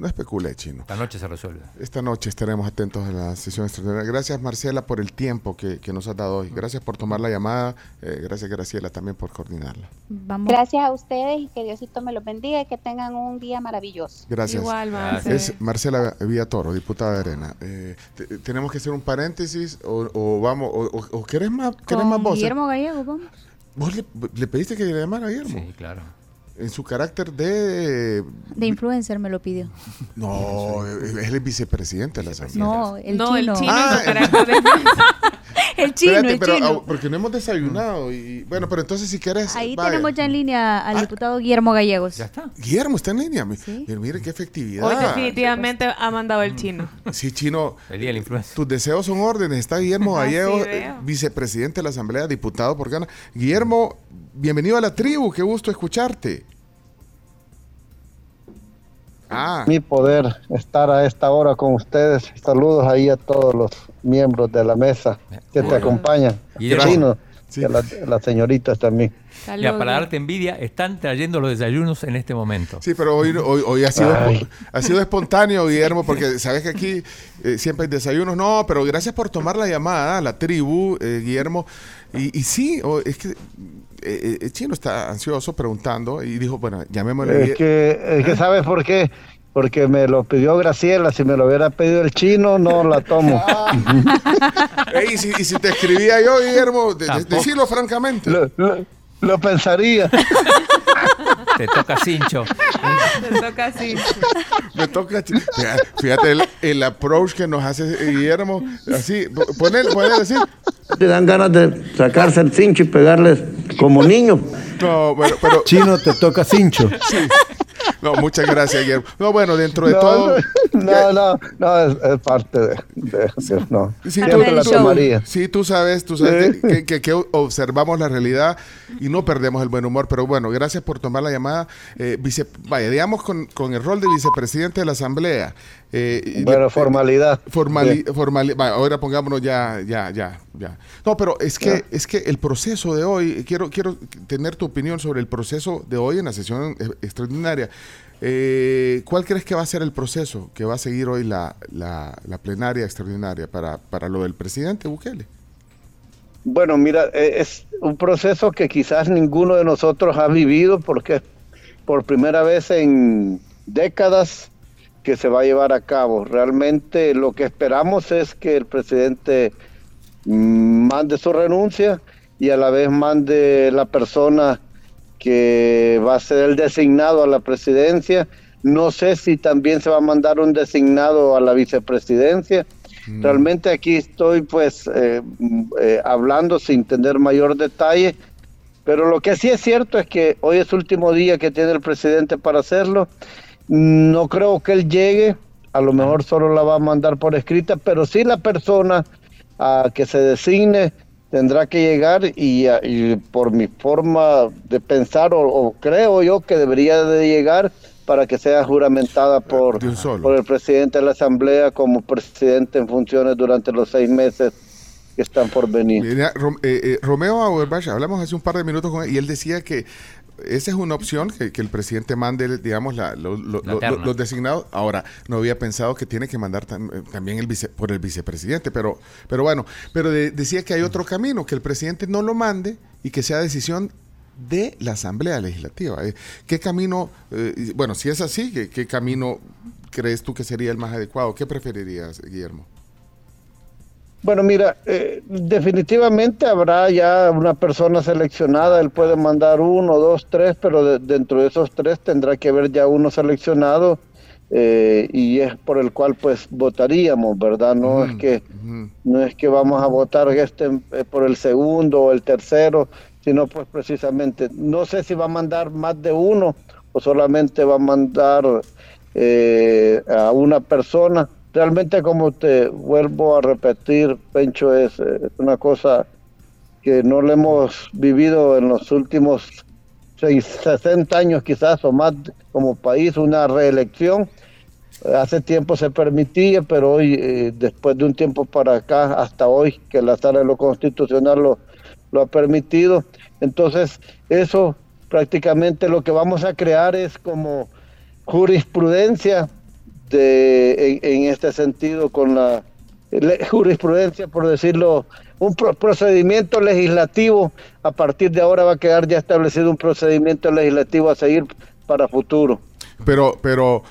No especule, chino. Esta noche se resuelve. Esta noche estaremos atentos a la sesión extraordinaria. Gracias, Marcela, por el tiempo que, que nos has dado hoy. Gracias por tomar la llamada. Eh, gracias, Graciela, también por coordinarla. Vamos. Gracias a ustedes y que Diosito me los bendiga y que tengan un día maravilloso. Gracias. Igual, Gracias. Marce. Es Marcela Villatoro, diputada de Arena. Eh, te- ¿Tenemos que hacer un paréntesis o, o vamos, o, o- o querés más, querés más voces? Guillermo Gallego, vamos. ¿Vos le, le pediste que le llamara a Guillermo? Sí, claro. En su carácter de... De influencer me lo pidió. No, él es el vicepresidente de la Asamblea. No, el no, chino. el chino Ah, en su carácter de- el chino, Espérate, el pero, chino. ah, porque no hemos desayunado. Y, bueno, pero entonces si quieres... Ahí vaya. tenemos ya en línea al Ah. diputado Guillermo Gallegos. Ya está. Guillermo está en línea. Sí. Mire qué efectividad. Hoy definitivamente ha mandado el chino. Sí, Chino, El día del influencer. tus deseos son órdenes. Está Guillermo Así Gallego, veo. eh, vicepresidente de la Asamblea, diputado por Gana. Guillermo, bienvenido a la tribu. Qué gusto escucharte. Ah, mi poder estar a esta hora con ustedes. Saludos ahí a todos los miembros de la mesa que te acompañan. Guillermo. Chino, Sí. y a la- a las señoritas también. Mira, para darte envidia, están trayendo los desayunos en este momento. sí, pero hoy, hoy, hoy ha, sido, Ay. ha sido espontáneo, Guillermo, porque sabes que aquí eh, siempre hay desayunos. No, pero gracias por tomar la llamada, a la tribu, eh, Guillermo. Y, y sí, oh, es que eh, eh, el chino está ansioso preguntando y dijo, bueno, llamémosle. Es que, es que ¿sabes por qué? Porque me lo pidió Graciela. Si me lo hubiera pedido el chino, no la tomo. Ey, y, si, y si te escribía yo, Guillermo, de- de- Tampoco. decilo francamente. lo, lo- lo pensaría. Te toca cincho. Te toca así. Me toca. Fíjate, el, el approach que nos hace Guillermo. Así, po- ponele, ponele así. Te dan ganas de sacarse el cincho y pegarles como niño. No, bueno, pero. Chino, te toca cincho. No, muchas gracias, Guillermo. No, bueno, dentro de No, todo. no, no, no, es, es parte de, de- de- no. Sí, tú, la tomaría. sí, tú sabes, tú sabes que, que- que- que observamos la realidad y no perdemos el buen humor. Pero bueno, gracias por tomar la llamada. Eh, vice, vaya, digamos con, con el rol de vicepresidente de la Asamblea. Eh, Bueno, le- formalidad. Formali, formali- vaya, ahora pongámonos ya, ya, ya, ya. No, pero es que, es que el proceso de hoy, quiero, quiero tener tu opinión sobre el proceso de hoy en la sesión eh, extraordinaria. Eh, ¿Cuál crees que va a ser el proceso que va a seguir hoy la, la, la plenaria extraordinaria para, para lo del presidente Bukele? Bueno, mira, eh, es un proceso que quizás ninguno de nosotros ha vivido porque por primera vez en décadas que se va a llevar a cabo. Realmente lo que esperamos es que el presidente mm, mande su renuncia y a la vez mande la persona que va a ser el designado a la presidencia. No sé si también se va a mandar un designado a la vicepresidencia. Realmente aquí estoy pues eh, mm, eh, hablando sin tener mayor detalle, pero lo que sí es cierto es que hoy es último día que tiene el presidente para hacerlo. No creo que él llegue, a lo mejor solo la va a mandar por escrita, pero sí la persona a que se designe tendrá que llegar y, y por mi forma de pensar o, o creo yo que debería de llegar para que sea juramentada por, el presidente de la asamblea como presidente en funciones durante los seis meses que están por venir. Mira, Rom- eh, eh, Romeo Auerbach, hablamos hace un par de minutos con él y él decía que esa es una opción, que, que el presidente mande, digamos, la- lo- lo- La lo- terna. los designados. Ahora, no había pensado que tiene que mandar tam- eh, también el vice- por el vicepresidente, pero, pero bueno, pero de- decía que hay otro camino, que el presidente no lo mande y que sea decisión de la Asamblea Legislativa. Eh, ¿Qué camino, eh, bueno, si es así, ¿qué, qué camino crees tú que sería el más adecuado? ¿Qué preferirías, Guillermo? Bueno, mira, eh, definitivamente habrá ya una persona seleccionada, él puede mandar uno, dos, tres, pero de- dentro de esos tres tendrá que haber ya uno seleccionado eh, y es por el cual pues votaríamos, ¿verdad? No es que no es que vamos a votar este eh, por el segundo o el tercero, sino pues precisamente, no sé si va a mandar más de uno o solamente va a mandar eh, a una persona. Realmente como te vuelvo a repetir, Pencho, es, eh, una cosa que no le hemos vivido en los últimos seis- 60 años quizás o más como país, una reelección. Hace tiempo se permitía, pero hoy, eh, después de un tiempo para acá, hasta hoy, que la sala de lo constitucional lo, lo ha permitido, entonces eso prácticamente lo que vamos a crear es como jurisprudencia en, este sentido con la jurisprudencia, por decirlo, un procedimiento legislativo. A partir de ahora va a quedar ya establecido un procedimiento legislativo a seguir para futuro. Pero, pero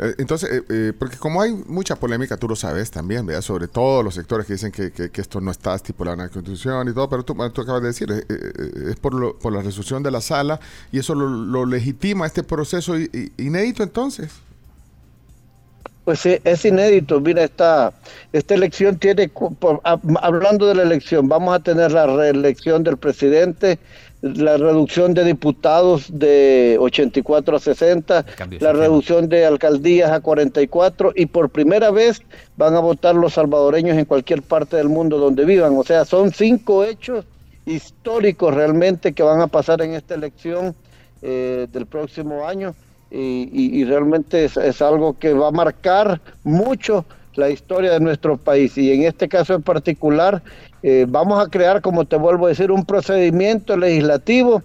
eh, entonces, eh, eh, porque como hay mucha polémica, tú lo sabes también, ¿verdad? Sobre todos los sectores que dicen que, que, esto no está estipulado en la Constitución y todo, pero tú, tú acabas de decir, es por, por la resolución de la sala y eso lo, legitima este proceso inédito entonces. Pues es inédito. Mira, esta, esta elección tiene, hablando de la elección, vamos a tener la reelección del presidente, la reducción de diputados de 84 a 60, la reducción de alcaldías a 44 y por primera vez van a votar los salvadoreños en cualquier parte del mundo donde vivan. O sea, son cinco hechos históricos realmente que van a pasar en esta elección eh, del próximo año y, realmente es, algo que va a marcar mucho la historia de nuestro país. Y en este caso en particular eh, vamos a crear, como te vuelvo a decir, un procedimiento legislativo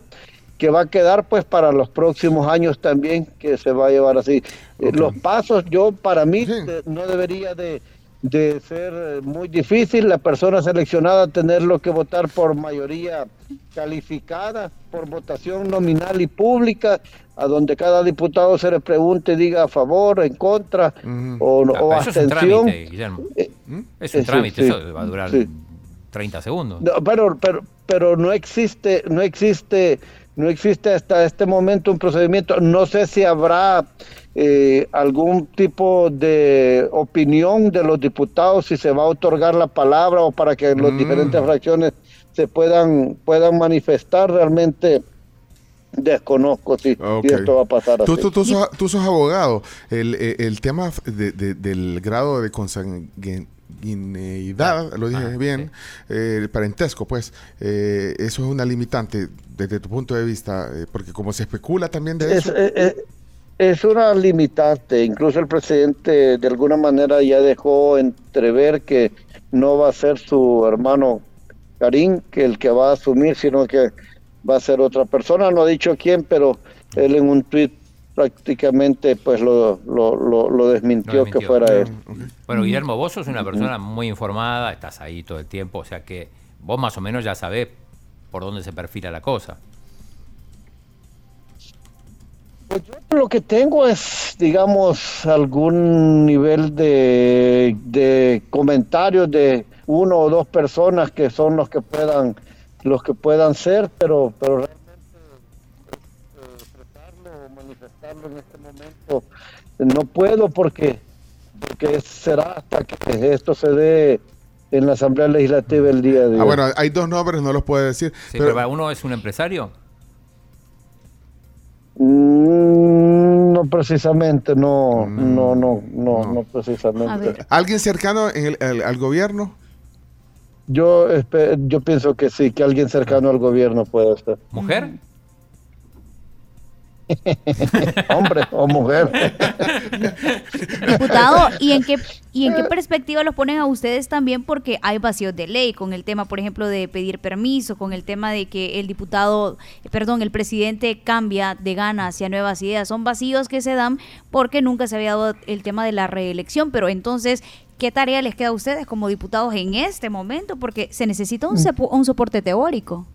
que va a quedar pues para los próximos años también que se va a llevar así. Eh, los pasos, yo para mí no debería de, de, ser muy difícil la persona seleccionada tenerlo que votar por mayoría calificada, por votación nominal y pública, a donde cada diputado se le pregunte, diga a favor, en contra o, o abstención. Es un trámite, Guillermo. Eh, ¿Mm? Es un trámite, eso va a durar 30 segundos. pero, pero, pero no existe, no existe, no existe hasta este momento un procedimiento. No sé si habrá eh, algún tipo de opinión de los diputados, si se va a otorgar la palabra o para que las mm. diferentes fracciones se puedan, puedan manifestar realmente desconozco si, esto va a pasar tú, Tú, tú, sos, abogado. El, eh, el tema de, del grado de lo dije ah, bien, eh, el parentesco, pues, eh, eso es una limitante desde tu punto de vista, porque como se especula también de es, eso. es una limitante, incluso el presidente de alguna manera ya dejó entrever que no va a ser su hermano Karim que el que va a asumir, sino que va a ser otra persona, no ha dicho quién, pero él en un tweet prácticamente pues lo, lo, desmintió, que fuera él. Bueno, Guillermo, vos sos una persona muy informada, estás ahí todo el tiempo, o sea que vos más o menos ya sabés por dónde se perfila la cosa. Pues yo lo que tengo es, digamos, algún nivel de, de comentarios de uno o dos personas que son los que puedan los que puedan ser, pero, pero en este momento no puedo porque, porque será hasta que esto se dé en la Asamblea Legislativa el día de ah, hoy. Ah, bueno, hay dos nombres, no los puede decir. pero, uno es un empresario. Mm, no precisamente, no, mm, no, no, no, no, precisamente. ¿Alguien cercano en el, al gobierno? Yo, yo pienso que sí, que alguien cercano al gobierno puede ser. ¿Mujer? Hombre o mujer. Diputado, ¿y en qué y en qué perspectiva los ponen a ustedes también porque hay vacíos de ley con el tema, por ejemplo, de pedir permiso, con el tema de que el diputado, perdón, el presidente cambia de gana hacia nuevas ideas, son vacíos que se dan porque nunca se había dado el tema de la reelección, pero entonces ¿Qué tarea les queda a ustedes como diputados en este momento? Porque se necesita un, un soporte teórico.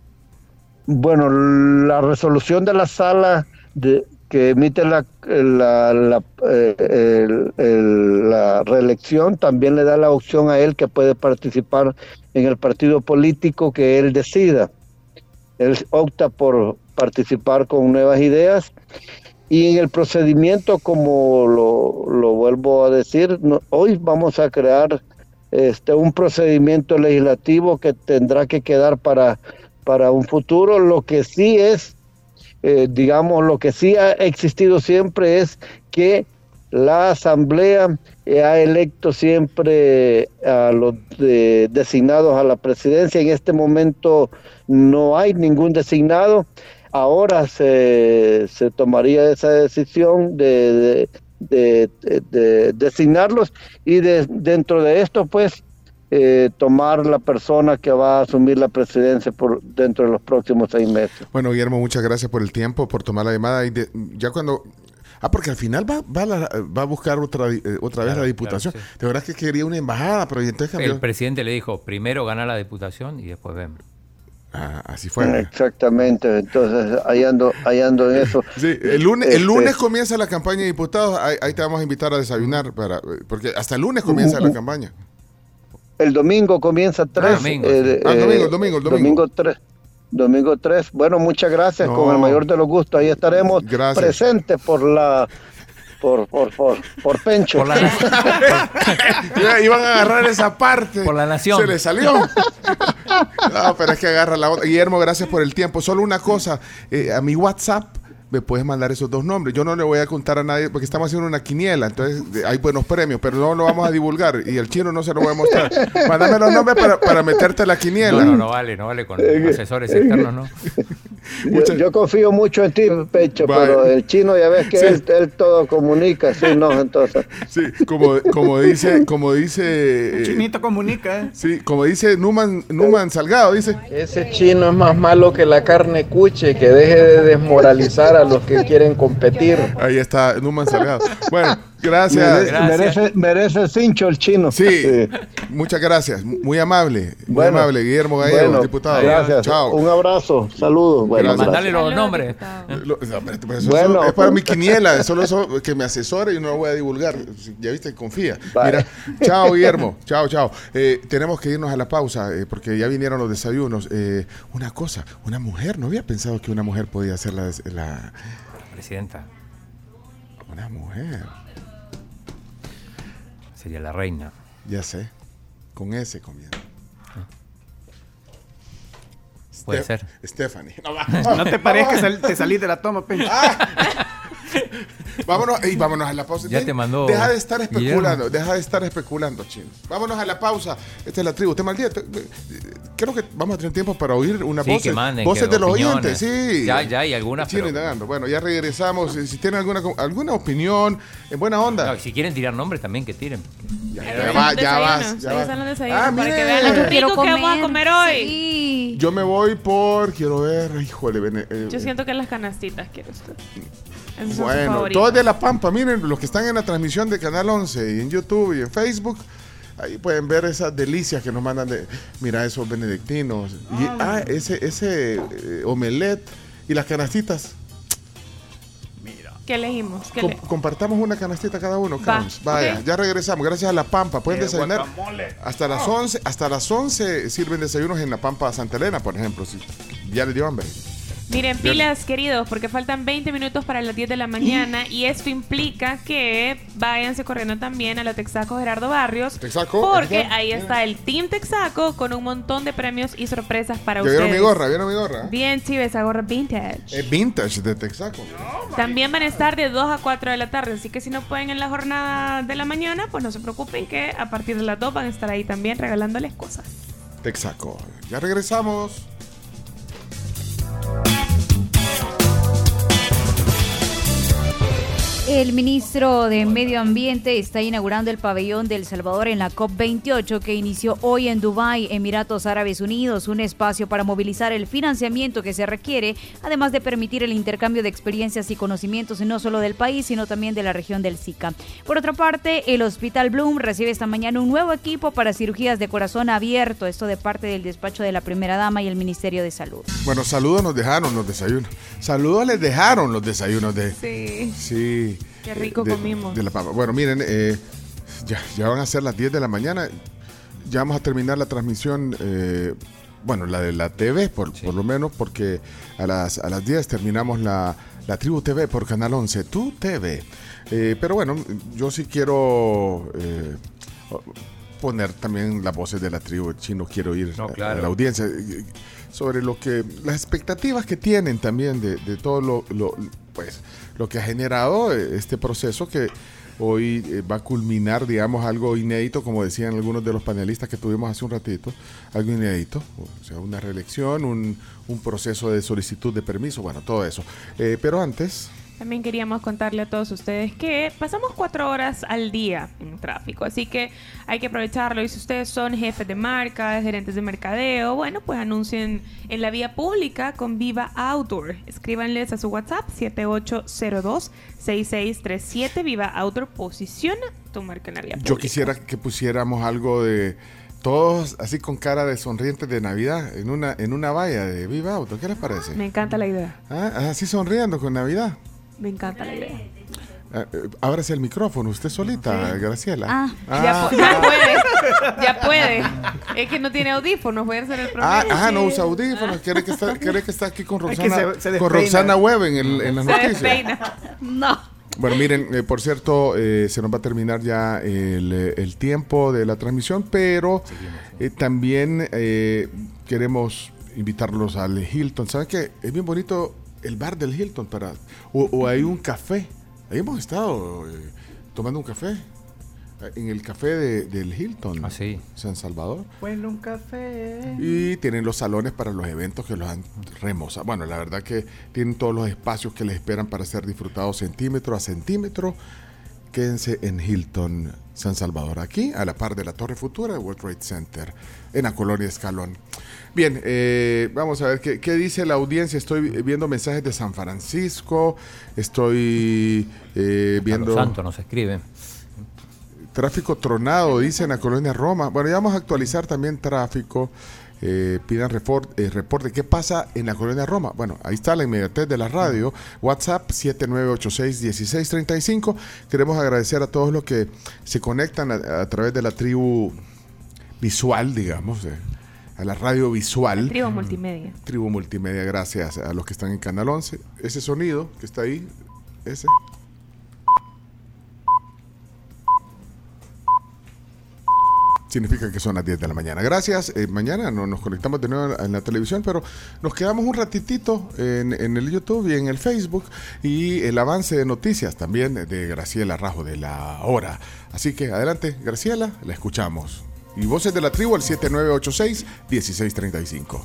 Bueno, la resolución de la sala de, que emite la, la, eh, la, reelección también le da la opción a él que puede participar en el partido político que él decida. Él opta por participar con nuevas ideas y en el procedimiento, como lo, vuelvo a decir, hoy vamos a crear este un procedimiento legislativo que tendrá que quedar para, para un futuro. Lo que sí es, eh, digamos, lo que sí ha existido siempre es que la Asamblea ha electo siempre a los designados a la presidencia. En este momento no hay ningún designado ahora se, se tomaría esa decisión de, de, designarlos y de, dentro de esto pues eh, tomar la persona que va a asumir la presidencia por dentro de los próximos seis meses. Bueno, Guillermo, muchas gracias por el tiempo, por tomar la llamada. Y ya cuando Ah, porque al final va, va, la- va a buscar otra, eh, otra vez Claro, la diputación. claro, sí. De verdad que quería una embajada, pero entonces cambió. El presidente le dijo, primero gana la diputación y después vemos. Ah, así fue. Exactamente, entonces ahí ando, ahí ando en eso. Sí, el lunes, el Este, lunes comienza la campaña de diputados. Ahí, ahí te vamos a invitar a desayunar, para, porque hasta el lunes comienza la campaña. El domingo comienza tres. domingo, eh, Ah, eh, domingo, domingo, domingo. Domingo tres. Domingo 3. Bueno, muchas gracias. No. Con el mayor de los gustos. Ahí estaremos Gracias. presentes por la. Por, por, por, por Pencho. Por la, Ya Iban a agarrar esa parte. Por la nación. Se le salió. No, pero es que agarra la otra. Guillermo, gracias por el tiempo. Solo una cosa. eh, a mi WhatsApp me puedes mandar esos dos nombres. Yo no le voy a contar a nadie porque estamos haciendo una quiniela. Entonces hay buenos premios, pero no lo vamos a divulgar. Y el chino no se lo voy a mostrar. Mándame los nombres para, para meterte a la quiniela. no, no, no vale, no vale con asesores externos, ¿no? Yo, Muchas- yo confío mucho en ti, Pecho, Vale. pero el chino ya ves que Sí. él, él todo comunica, sí, no, entonces. Sí, como, como dice, como dice. eh, Chinito comunica, ¿eh? Sí, como dice Numan, Numan Salgado, dice. Ese chino es más malo que la carne cuche, que deje de desmoralizar a los que quieren competir. Ahí está Numan Salgado. Bueno, gracias. Merece, Gracias. merece, merece cincho el chino. Sí, muchas gracias. Muy amable, muy Bueno, amable, Guillermo Gallego, Bueno, diputado. Gracias. Chao. Un abrazo, saludos. Bueno. Mandale los nombres. Lo- Bueno. es para mi quiniela, solo eso que me asesore y no lo voy a divulgar. Ya viste, confía. Mira, chao Guillermo, chao, chao. Eh, tenemos que irnos a la pausa eh, porque ya vinieron los desayunos. Eh, una cosa, una mujer, no había pensado que una mujer podía ser la, la- Presidenta, una mujer. Sería la reina. Ya sé, con ese comienzo. Puede Steph- ser. Stephanie. No, va. No te parezca que te salís de la toma, Pencho. Vámonos, ey, vámonos a la pausa. Ya te mandó Deja de estar especulando, Guillermo. deja de estar especulando, chino. Vámonos a la pausa. Esta es la tribu. Te maldía. Creo que vamos a tener tiempo para oír una Sí, voz. que manden, voces que de los opiniones. oyentes, sí. Ya, ya hay algunas, pero- indagando. Bueno, ya regresamos. Si tienen alguna, alguna opinión, en buena onda. No, si quieren tirar nombres también que tiren. ya, ya va, ya vas. Ya vas. Ah, para que vean lo Quiero rico que vamos a comer hoy. Sí. Yo me voy por. Quiero ver. Híjole, ven, eh, Yo siento que las canastitas quiero usted. Sus Bueno, todos de La Pampa, miren, los que están en la transmisión de Canal 11 y en YouTube y en Facebook, ahí pueden ver esas delicias que nos mandan de, mira esos benedictinos, y ah, ese, ese eh, omelette y las canastitas. ¿Qué elegimos? ¿Qué Com- le- compartamos una canastita cada uno, Va, Carlos. Vaya, ya regresamos. Gracias a La Pampa. Pueden desayunar hasta las 11, hasta las 11 sirven desayunos en La Pampa Santa Elena, por ejemplo, si ya les dio hambre. Miren, pilas, queridos, porque faltan 20 minutos para las 10 de la mañana y esto implica que váyanse corriendo también a la Texaco Gerardo Barrios. Texaco, Porque está, ahí está el Team Texaco con un montón de premios y sorpresas para ¿Ya ustedes. vieron mi gorra? ¿Vieron mi gorra? Bien, chive, esa gorra vintage. Es vintage de Texaco. También van a estar de 2 a 4 de la tarde, así que si no pueden en la jornada de la mañana, pues no se preocupen que a partir de las 2 van a estar ahí también regalándoles cosas. Texaco. Ya regresamos. Yeah. El ministro de Medio Ambiente está inaugurando el pabellón del Salvador en la COP28 que inició hoy en Dubái, Emiratos Árabes Unidos, un espacio para movilizar el financiamiento que se requiere, además de permitir el intercambio de experiencias y conocimientos no solo del país, sino también de la región del SICA. Por otra parte, el Hospital Bloom recibe esta mañana un nuevo equipo para cirugías de corazón abierto, esto de parte del despacho de la primera dama y el Ministerio de Salud. Bueno, saludos nos dejaron los desayunos. Saludos les dejaron los desayunos de. Sí. Sí. Qué rico de- comimos. De la papa. Bueno, miren, eh, ya, ya van a ser las 10 de la mañana. Ya vamos a terminar la transmisión. eh, bueno, la de la TV, por, por lo menos, porque a las, a las 10 terminamos la, la Tribu TV por Canal 11, Tu TV. Eh, pero bueno, yo sí quiero eh, poner también las voces de la tribu chino, quiero ir No, a- la audiencia eh, sobre lo que, las expectativas que tienen también de, de todo lo, lo- pues, lo que ha generado eh, este proceso que hoy eh, va a culminar, digamos, algo inédito, como decían algunos de los panelistas que tuvimos hace un ratito, algo inédito, o sea, una reelección, un, un proceso de solicitud de permiso, bueno, todo eso. Eh, pero antes, También queríamos contarle a todos ustedes que pasamos cuatro horas al día en tráfico, así que hay que aprovecharlo. Y si ustedes son jefes de marca, gerentes de mercadeo, bueno, pues anuncien en la vía pública con Viva Outdoor. Escríbanles a su WhatsApp 7802-6637. Viva Outdoor posiciona tu marca en la vía pública. Yo quisiera que pusiéramos algo de todos así con cara de sonrientes de Navidad en una en una valla de Viva Auto. ¿Qué les parece? Me encanta la idea. Ah, así sonriendo con Navidad. Me encanta la idea. Ah, eh, ábrase el micrófono, usted solita, Graciela. Ah. Ya, Ah. ya puede, ya puede. Es que no tiene audífonos, voy a hacer el Ah, promedio. ah, no usa audífonos. ¿Quiere que está, quiere que está aquí con Es que Roxana, se- se con. Roxana Webb en, el- en las Se noticias? despeina. No. Bueno, miren, eh, por cierto, eh, se nos va a terminar ya el, eh, el tiempo de la transmisión, pero eh, también eh, queremos invitarlos al Hilton. ¿Saben qué? Es bien bonito el bar del Hilton para o, o hay un café. Ahí hemos estado eh, tomando un café eh, en el café de- del Hilton, Ah, sí. San Salvador. Bueno, un café. Y tienen los salones para los eventos que los han remozado. Bueno, la verdad que tienen todos los espacios que les esperan para ser disfrutados centímetro a centímetro. Quédense en Hilton, San Salvador, aquí a la par de la Torre Futura de World Trade Center, en la colonia Escalón. Bien, eh, vamos a ver qué, qué dice la audiencia. Estoy viendo mensajes de San Francisco, estoy eh, viendo... Los Santos nos escriben. Tráfico tronado, dice en la colonia Roma. Bueno, ya vamos a actualizar también tráfico. Eh, pidan eh, reporte. ¿Qué pasa en la colonia Roma? Bueno, ahí está la inmediatez de la radio. WhatsApp 7986-1635. Queremos agradecer a todos los que se conectan a, a través de la tribu visual, digamos, eh, a la radio visual. Tribu multimedia. Tribu Multimedia, gracias a los que están en Canal 11. Ese sonido que está ahí, ese. Significa que son las 10 de la mañana. Gracias. Eh, mañana no, nos conectamos de nuevo en la televisión, pero nos quedamos un ratitito en, en el YouTube y en el Facebook y el avance de noticias también de Graciela Rajo de la hora. Así que adelante, Graciela, la escuchamos. Y voces de la tribu al 7986-1635.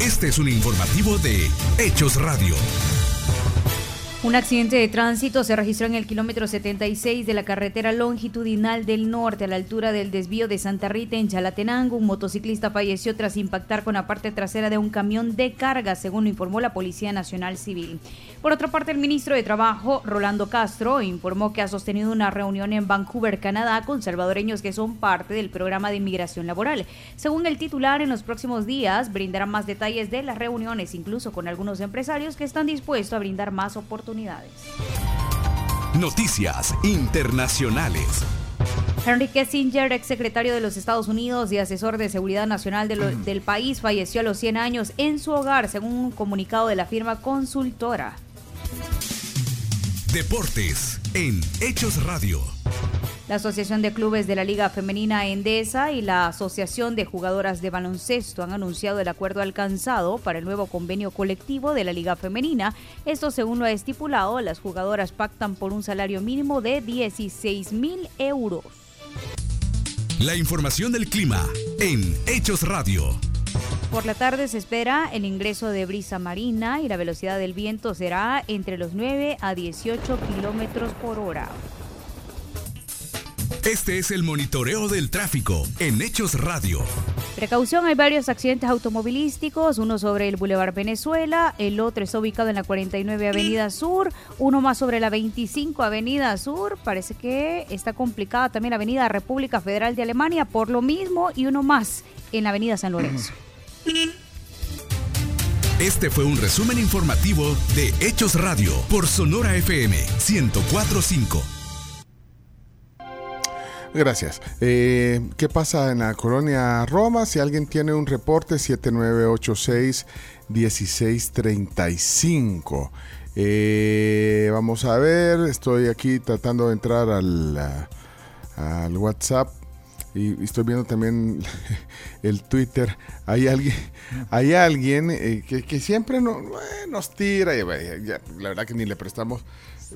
Este es un informativo de Hechos Radio. Un accidente de tránsito se registró en el kilómetro 76 de la carretera longitudinal del norte a la altura del desvío de Santa Rita en Chalatenango. Un motociclista falleció tras impactar con la parte trasera de un camión de carga, según lo informó la Policía Nacional Civil. Por otra parte, el ministro de Trabajo, Rolando Castro, informó que ha sostenido una reunión en Vancouver, Canadá, con salvadoreños que son parte del programa de inmigración laboral. Según el titular, en los próximos días brindará más detalles de las reuniones, incluso con algunos empresarios que están dispuestos a brindar más oportunidades. Noticias internacionales. Henry Kissinger, exsecretario de los Estados Unidos y asesor de seguridad nacional de lo- del país, falleció a los 100 años en su hogar, según un comunicado de la firma consultora. Deportes en Hechos Radio. La Asociación de Clubes de la Liga Femenina Endesa y la Asociación de Jugadoras de Baloncesto han anunciado el acuerdo alcanzado para el nuevo convenio colectivo de la Liga Femenina. Esto, según lo ha estipulado, las jugadoras pactan por un salario mínimo de 16 mil euros. La información del clima en Hechos Radio. Por la tarde se espera el ingreso de brisa marina y la velocidad del viento será entre los 9 a 18 kilómetros por hora. Este es el monitoreo del tráfico en Hechos Radio. Precaución, hay varios accidentes automovilísticos, uno sobre el Boulevard Venezuela, el otro está ubicado en la 49 Avenida Sur, uno más sobre la 25 Avenida Sur, parece que está complicada también la Avenida República Federal de Alemania por lo mismo y uno más en la Avenida San Lorenzo. Este fue un resumen informativo de Hechos Radio por Sonora FM 1045. Gracias. Eh, ¿Qué pasa en la colonia Roma? Si alguien tiene un reporte, 7986-1635. Eh, vamos a ver, estoy aquí tratando de entrar al, al WhatsApp y, estoy viendo también el Twitter. Hay alguien, hay alguien eh, que, siempre eh, nos tira, y, la verdad que ni le prestamos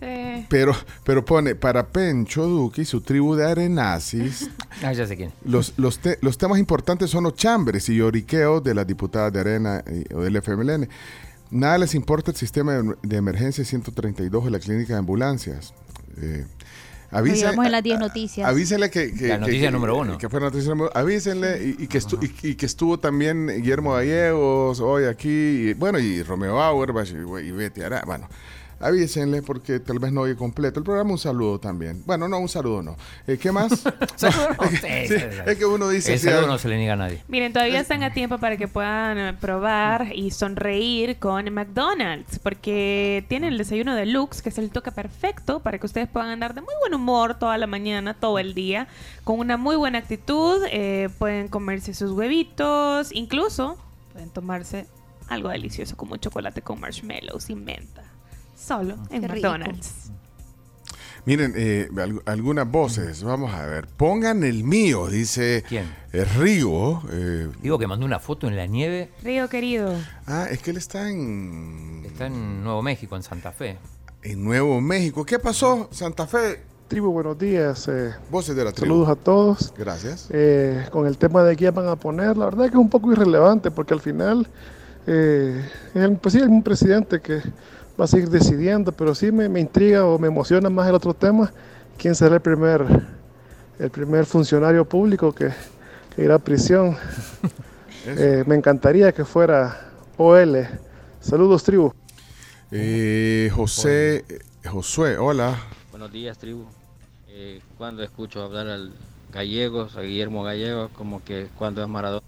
Sí. pero, pero pone para Pencho Duque y su tribu de arenazis. Ah, ya sé quién. Los, los, te- los temas importantes son los chambres y lloriqueos de las diputadas de Arena y- o del FMLN. Nada les importa el sistema de, de emergencia 132 de la clínica de ambulancias. Eh, Lo avise- llevamos en las 10 noticias. Avísenle que, que- La noticia que- número uno. Que fue la noticia número Avísenle y, y que estu- y, y que estuvo también Guillermo Gallegos hoy aquí. Y, bueno, y Romeo Auerbach y, y Betty Ara. Bueno, avísenle porque tal vez no oye completo el programa. Un saludo también. Bueno, no, un saludo no. Eh, ¿Qué más? No, sí, es que uno dice... El saludo no se le niega a nadie. Miren, todavía están a tiempo para que puedan eh, probar y sonreír con McDonald's, porque tienen el desayuno deluxe, que es el toque perfecto para que ustedes puedan andar de muy buen humor toda la mañana, todo el día, con una muy buena actitud. eh, pueden comerse sus huevitos, incluso pueden tomarse algo delicioso como un chocolate con marshmallows y menta. Solo en Qué rico. McDonald's. Miren, eh, al- algunas voces. Vamos a ver. Pongan el mío, dice ¿Quién? eh, Río. eh, Digo que mandó una foto en la nieve. Río querido. ah, es que él está en, Está en Nuevo México, en Santa Fe. en Nuevo México. ¿Qué pasó? Santa Fe. Tribu, buenos días. eh, Voces de la tribu. saludos a todos. Gracias. Eh, con el tema de quién van a poner, la verdad que es un poco irrelevante porque al final, eh, el, pues sí, hay un presidente que va a seguir decidiendo, pero sí me, me intriga o me emociona más el otro tema, quién será el primer, el primer funcionario público que, que irá a prisión. Eh, me encantaría que fuera OL. Saludos, tribu. Eh, José, eh, Josué, hola. Buenos días, tribu. Eh, cuando escucho hablar al Gallegos, a Guillermo Gallegos, como que cuando es Maradona.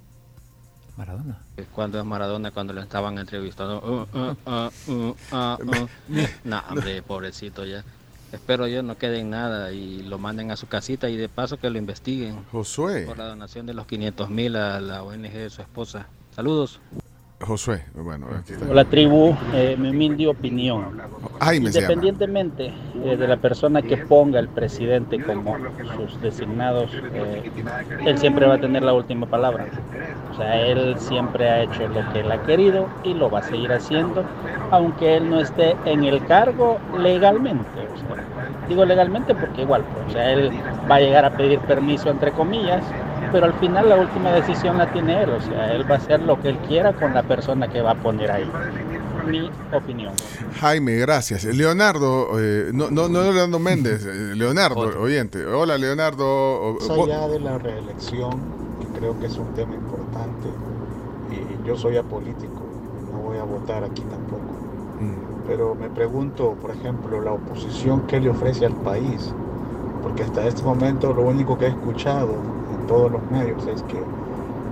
Maradona. Cuando es Maradona, cuando lo estaban entrevistando. Uh. No, hombre, pobrecito ya. Espero yo no quede en nada y lo manden a su casita y de paso que lo investiguen Josué. por la donación de los 500 mil a la ONG de su esposa. Saludos. Josué, bueno, aquí está. Hola tribu, eh, mi humilde opinión. Se llama. Independientemente eh, de la persona que ponga el presidente como sus designados, eh, él siempre va a tener la última palabra. O sea, él siempre ha hecho lo que él ha querido y lo va a seguir haciendo, aunque él no esté en el cargo legalmente. O sea, digo legalmente porque igual, pues, o sea, él va a llegar a pedir permiso entre comillas, pero al final la última decisión la tiene él. O sea, él va a hacer lo que él quiera con la persona que va a poner ahí. Mi opinión. Jaime, gracias. Leonardo, eh, no, no, no Leonardo Méndez, eh, Leonardo, oyente. Hola, Leonardo. Más allá de la reelección, que creo que es un tema importante, y yo soy apolítico, no voy a votar aquí tampoco. Pero me pregunto, por ejemplo, la oposición, ¿qué le ofrece al país? Porque hasta este momento lo único que he escuchado todos los medios es que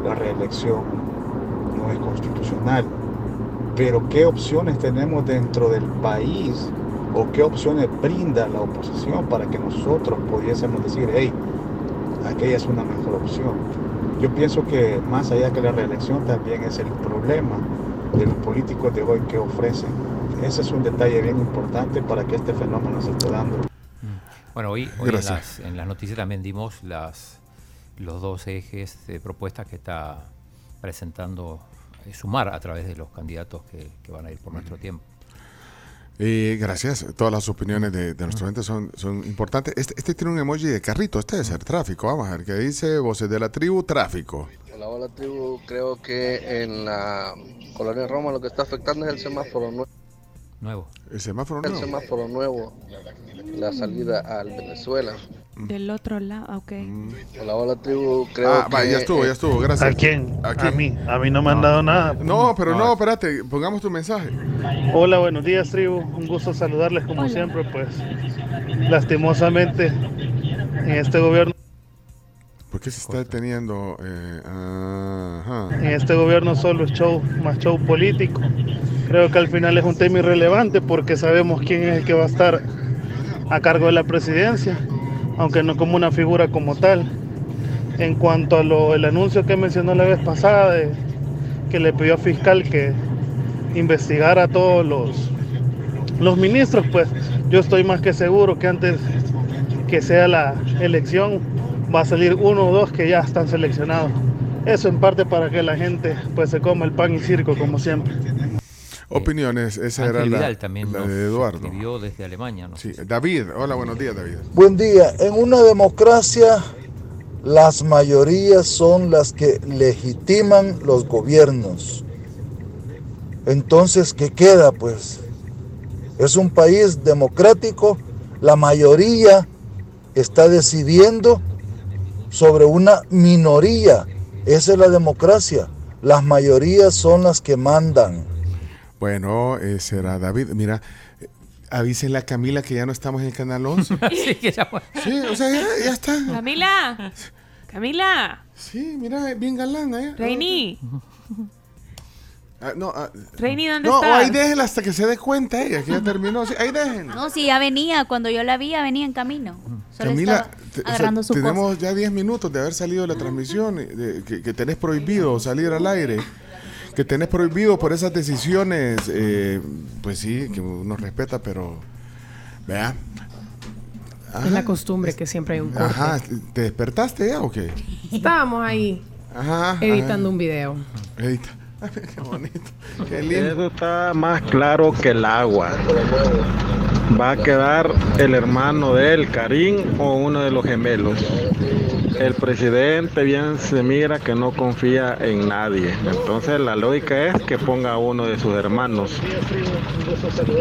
la reelección no es constitucional. Pero ¿qué opciones tenemos dentro del país o qué opciones brinda la oposición para que nosotros pudiésemos decir, hey, aquella es una mejor opción? Yo pienso que más allá que la reelección también es el problema de los políticos de hoy que ofrecen. Ese es un detalle bien importante para que este fenómeno se esté dando. Bueno, hoy, hoy en, Gracias. las, en las noticias también dimos las, los dos ejes de propuestas que está presentando eh, Sumar a través de los candidatos que, que van a ir por nuestro tiempo. Eh, gracias. Todas las opiniones de, de nuestros oyentes son, son importantes. Este, este tiene un emoji de carrito. Este debe ser tráfico. Vamos a ver qué dice. Voces de la tribu, tráfico. Hola, hola tribu. Creo que en la colonia Roma lo que está afectando es el semáforo. Nuevo. El semáforo El nuevo. semáforo nuevo, la salida al Venezuela. Del otro lado, ok. Hola, hola tribu. Creo Ah, va, que ya estuvo, ya estuvo. Gracias. ¿A quién? ¿A ¿A, quién? mí. A mí no me han dado nada. No, pero no, espérate. Pongamos tu mensaje. Hola, buenos días, tribu. Un gusto saludarles como siempre, pues. Lastimosamente, en este gobierno, ¿Por qué se está deteniendo? Eh, ajá. en este gobierno solo es show, más show político. Creo que al final es un tema irrelevante porque sabemos quién es el que va a estar a cargo de la presidencia, aunque no como una figura como tal. En cuanto a lo, el anuncio que mencionó la vez pasada, de que le pidió a fiscal que investigara a todos los, los ministros, pues yo estoy más que seguro que antes que sea la elección va a salir uno o dos que ya están seleccionados. Eso en parte para que la gente pues se coma el pan y circo como siempre. Opiniones. Esa Ángel era la, Vidal también la de Eduardo. escribió desde Alemania. ¿no? Sí, David. Hola, buenos días, David. Buen día. En una democracia, las mayorías son las que legitiman los gobiernos. Entonces, ¿qué queda? Pues es un país democrático, la mayoría está decidiendo sobre una minoría. Esa es la democracia. Las mayorías son las que mandan. Bueno, eh, será David. Mira, eh, avísenle a Camila que ya no estamos en el canal 11. sí, que ya fue. Sí, o sea, ya, ya está. Camila. Camila. Sí, mira, bien galán ¿eh? Reini. Ah, no, ah, Reini, ¿dónde no, estás? ahí déjenla hasta que se dé cuenta ella, que ya terminó. Sí, ahí déjenla. No, sí, ya venía. Cuando yo la vi, ya venía en camino. Solo Camila, o sea, su tenemos cosa. ya 10 minutos de haber salido de la transmisión, de- que, que tenés prohibido salir al aire, que tenés prohibido por esas decisiones, eh, pues sí, que uno respeta, pero vea. Es la costumbre que siempre hay un corte. Ajá, ¿te despertaste ya o qué? Estábamos ahí Ajá. editando un video. Edita. Qué bonito. Qué lindo. Eso está más claro que el agua. Va a quedar el hermano de él, Karim, o uno de los gemelos. El presidente bien se mira que no confía en nadie. Entonces la lógica es que ponga a uno de sus hermanos.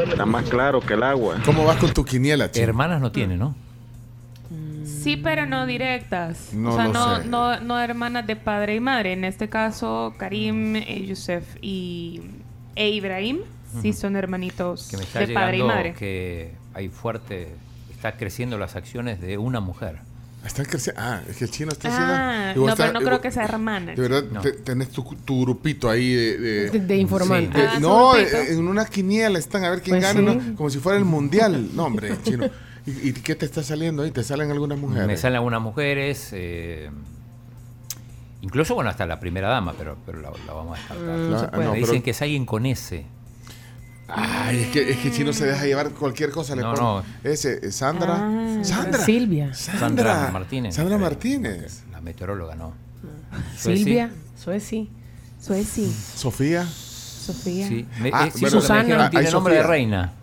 Está más claro que el agua. ¿Cómo vas con tu quiniela? Hermanas no tiene, ¿no? Sí, pero no directas. No o sea, lo no, sé. no, no hermanas de padre y madre. En este caso, Karim, eh, Yusef y, e Ibrahim sí son hermanitos Que me está de padre y madre. que hay fuerte, está creciendo las acciones de una mujer. Están creciendo. Ah, es que el chino está Ah, haciendo. no, pero no creo que sea hermana. De verdad, No. te- tenés tu, tu grupito ahí de. de, De- de informantes. Ah, no, grupito. en una quiniela están a ver quién Pues gana, sí. ¿no? como si fuera el mundial. No, hombre, chino. ¿Y, y qué te está saliendo ahí? ¿Te salen algunas mujeres? Me salen algunas mujeres, eh, incluso bueno, hasta la primera dama, pero, pero la, la vamos a descartar. Mm, no se puede. no, me pero- dicen que es alguien con ese. Ay, es que, es que chino se deja llevar cualquier cosa. Le No, no. Ese, eh, Sandra. Ah. Sandra. Silvia. Sandra. Sandra Martínez. Sandra Martínez. La meteoróloga, ¿no? Sueci. Silvia. Sueci. Sueci, Sofía. Sofía. Sí, me, Ah, eh, bueno, dijeron, ah, tiene nombre de reina.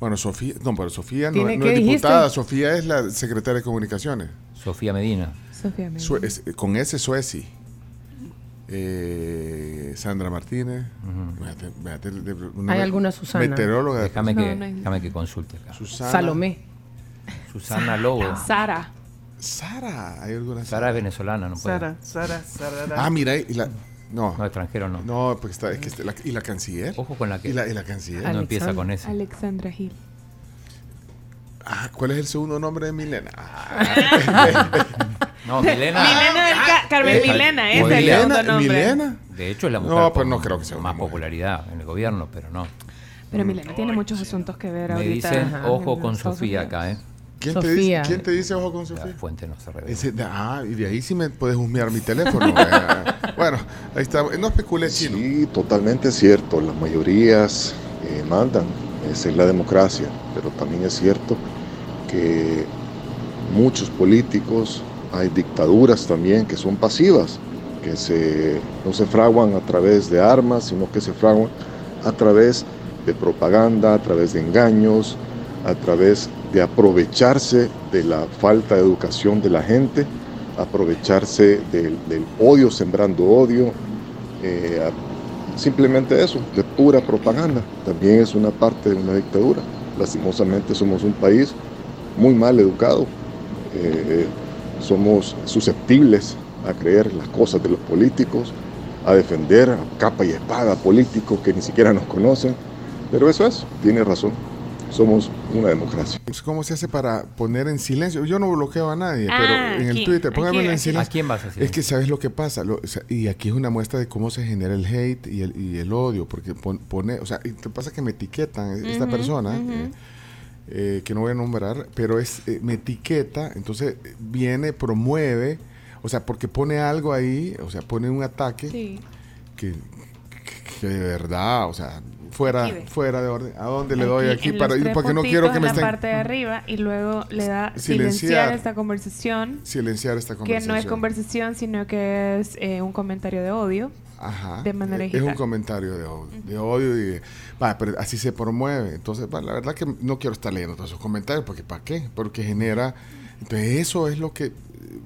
Bueno, Sofía. No, pero Sofía no, ¿Tiene- no qué es dijiste? diputada. Sofía es la secretaria de comunicaciones. Sofía Medina. Sofía Medina. Sue- es- con ese Sueci. Eh, Sandra Martínez. Una Hay alguna Susana. Meteoróloga. de- Déjame No, que, no hay- déjame que consulte acá. Susana. Salomé. Susana Lobo. Sara. Sara. Hay alguna Sara es venezolana, no puede. Sara, Sara, Sara. Ah, mira, y la. No. No, extranjero no. No, porque está, es que está- la- y la canciller. Ojo con la que Y la, y la canciller. no empieza con ese. Alexandra Gil. Ah, ¿Cuál es el segundo nombre de Milena? Ah. No, Milena. Milena del Ca- Carmen Eh, Milena, ese es el Milena, segundo nombre. Milena. De hecho, es la mujer No, pues con no creo que sea más popularidad en el gobierno, pero no. Pero Milena tiene muchos asuntos que ver Me ahorita. dicen, Ajá, ojo con Sofía acá, ¿eh? ¿Quién, te dice, ¿Quién te dice ojo con La Sofía? fuente no se revela. Ese ah, y de ahí sí me puedes husmear mi teléfono. bueno, ahí está. No especulé, chino. Sí, totalmente cierto. Las mayorías eh, mandan. Esa es la democracia. Pero también es cierto que muchos políticos, hay dictaduras también que son pasivas, que se, no se fraguan a través de armas, sino que se fraguan a través de propaganda, a través de engaños, a través de aprovecharse de la falta de educación de la gente, aprovecharse del, odio, sembrando odio, eh, simplemente eso, de pura propaganda. También es una parte de una dictadura. Lastimosamente somos un país muy mal educado, eh, somos susceptibles a creer las cosas de los políticos, a defender a capa y espada políticos que ni siquiera nos conocen, pero eso es, tiene razón, somos una democracia. Pues, ¿Cómo se hace para poner en silencio? Yo no bloqueo a nadie, Ah, pero en el Twitter, pónganmelo en silencio. ¿A quién vas a decir? Es que sabes lo que pasa, Lo- o sea, y aquí es una muestra de cómo se genera el hate y el, y el odio, porque pon- pone, o sea, y te pasa que me etiquetan esta persona, eh, eh, que no voy a nombrar, pero es eh, me etiqueta, entonces viene, promueve, o sea, porque pone algo ahí, o sea, pone un ataque Sí. que, que- que de verdad, o sea, fuera, Aquí fuera de orden. ¿A dónde le doy aquí? en para tres Porque no quiero que en me la estén parte de arriba y luego le da silenciar, Silenciar. esta conversación, silenciar esta que conversación. no es conversación, sino que es eh, un comentario de odio. Ajá. de manera es un digital. comentario de odio, de odio y de- pero así se promueve. Entonces, va, la verdad que no quiero estar leyendo todos esos comentarios porque ¿para qué? Porque genera entonces eso es lo que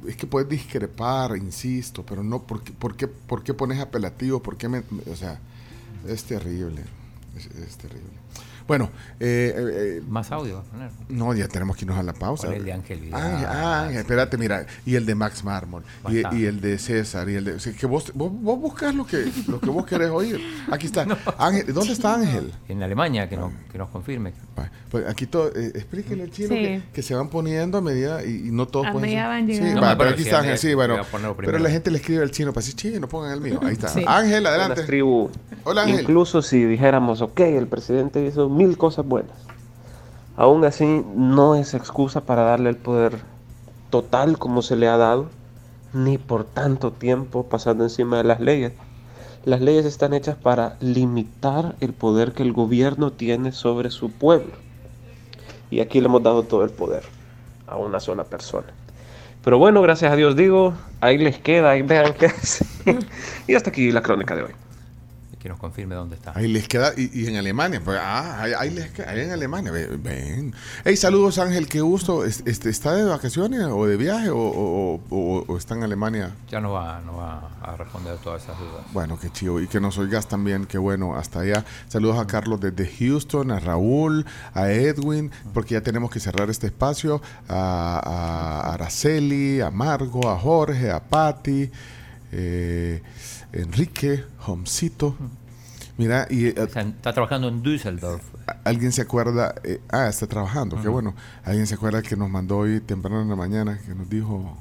es que puedes discrepar, insisto, pero no porque por qué por qué pones apelativo, por qué me- o sea, Es terrible. Es, terrible. Bueno, eh, eh, eh, Más audio. poner. no, ya tenemos que irnos a la pausa. El de Ángel Vidal. Ángel, ah, Ángel, espérate, mira. Y el de Max Mármol. Y, y el de César. Y el de. o sea, que vos, vos, vos buscas lo que, lo que vos querés oír. Aquí está. Ángel, ¿Dónde está Ángel? En Alemania, que, no, que nos confirme. Pues aquí todo, eh, explíquele al chino Sí. que, que se van poniendo a medida y, y no todos A pueden medida van Sí, llegando. va, No, pero pero aquí está Ángel, sí, bueno. a Pero la gente le escribe al chino para decir, chino, pongan el mío. Ahí está. Sí. Ángel, adelante. Buenas, tribu. Hola, Ángel. Incluso si dijéramos, ok, el presidente hizo mil cosas buenas, aún así no es excusa para darle el poder total como se le ha dado, ni por tanto tiempo pasando encima de las leyes. Las leyes están hechas para limitar el poder que el gobierno tiene sobre su pueblo. Y aquí le hemos dado todo el poder a una sola persona. Pero bueno, gracias a Dios digo, ahí les queda, ahí vean qué hace. y hasta aquí la crónica de hoy. Que nos confirme dónde está. Ahí les queda, y, y en Alemania, pues, ah, ahí, ahí les queda, ahí en Alemania, ve- ven. Hey, saludos Ángel, qué gusto. Es- Este, ¿Está de vacaciones o de viaje o, o- o- o está en Alemania? Ya no va, no va a responder todas esas dudas. Bueno, qué chido. Y que nos oigas también, qué bueno, hasta allá. Saludos a Carlos desde Houston, a Raúl, a Edwin, porque ya tenemos que cerrar este espacio. A, a Araceli, a Margo, a Jorge, a Patti, eh, Enrique, Homcito. Mira, y eh, Está, trabajando en Düsseldorf. alguien se acuerda, eh, ah, está trabajando, qué Ujú. bueno. Alguien se acuerda que nos mandó hoy temprano en la mañana, que nos dijo,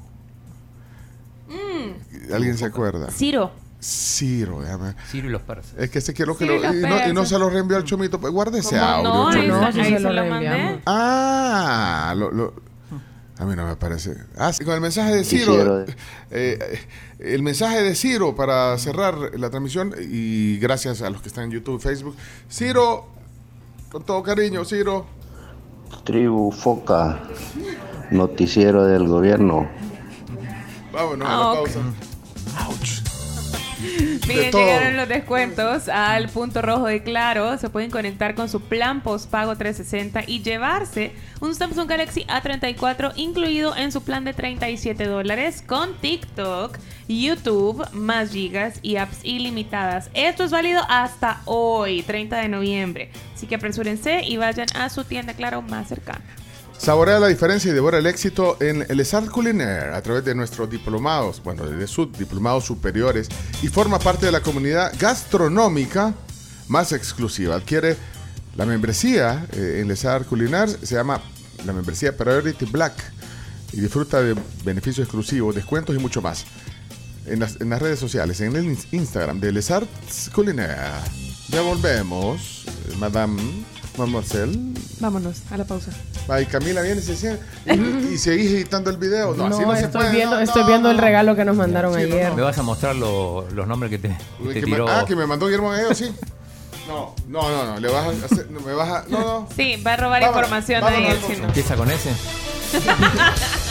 ¿alguien se acuerda? Ciro. Ciro, déjame. Ciro y los persas. Es que se quiero que Ciro lo, y no, y no persas. se lo reenvió al chomito. Pues guarde ese ¿Cómo audio. no? Ahí, Chomito. ahí se lo mandé. Ah, lo, lo- a mí no me parece. Ah, sí, con el mensaje de Ciro. Quisiera- eh, eh, el mensaje de Ciro para cerrar la transmisión y gracias a los que están en YouTube, Facebook. Ciro, con todo cariño, Ciro. Tribu Foca, noticiero del gobierno. Vámonos a la Ah, pausa. Ouch. Miren, todo. llegaron los descuentos al punto rojo de Claro. Se pueden conectar con su plan postpago 360 y llevarse un Samsung Galaxy A34 incluido en su plan de 37 dólares con TikTok, YouTube, más gigas y apps ilimitadas. Esto es válido hasta hoy, 30 de noviembre. Así que apresúrense y vayan a su tienda Claro más cercana. Saborea la diferencia y devora el éxito en el Art Culinaire a través de nuestros diplomados, bueno, de sus diplomados superiores y forma parte de la comunidad gastronómica más exclusiva. Adquiere la membresía eh, en Les Arts Culinaire, se llama la membresía Priority Black y disfruta de beneficios exclusivos, descuentos y mucho más. En las, en las redes sociales, en el ins- Instagram de Les Arts Culinaire. Ya volvemos, eh, Madame Mademoiselle. Vámonos a la pausa. Ay, Camila viene y se. Y, y seguís editando el video. No, No, así no se estoy, puede. viendo, no, estoy no, viendo el regalo que nos mandaron Sí, no, ayer. ¿Me vas a mostrar lo- los nombres que te, que Que te me- tiró? ah, que me mandó Guillermo Gallegos, sí. No, no, no, no. Le vas a hacer. No, me vas a. No, no. Sí, va a robar Vámonos, información de ahí vámonos, el chino. ¿Empieza con ese?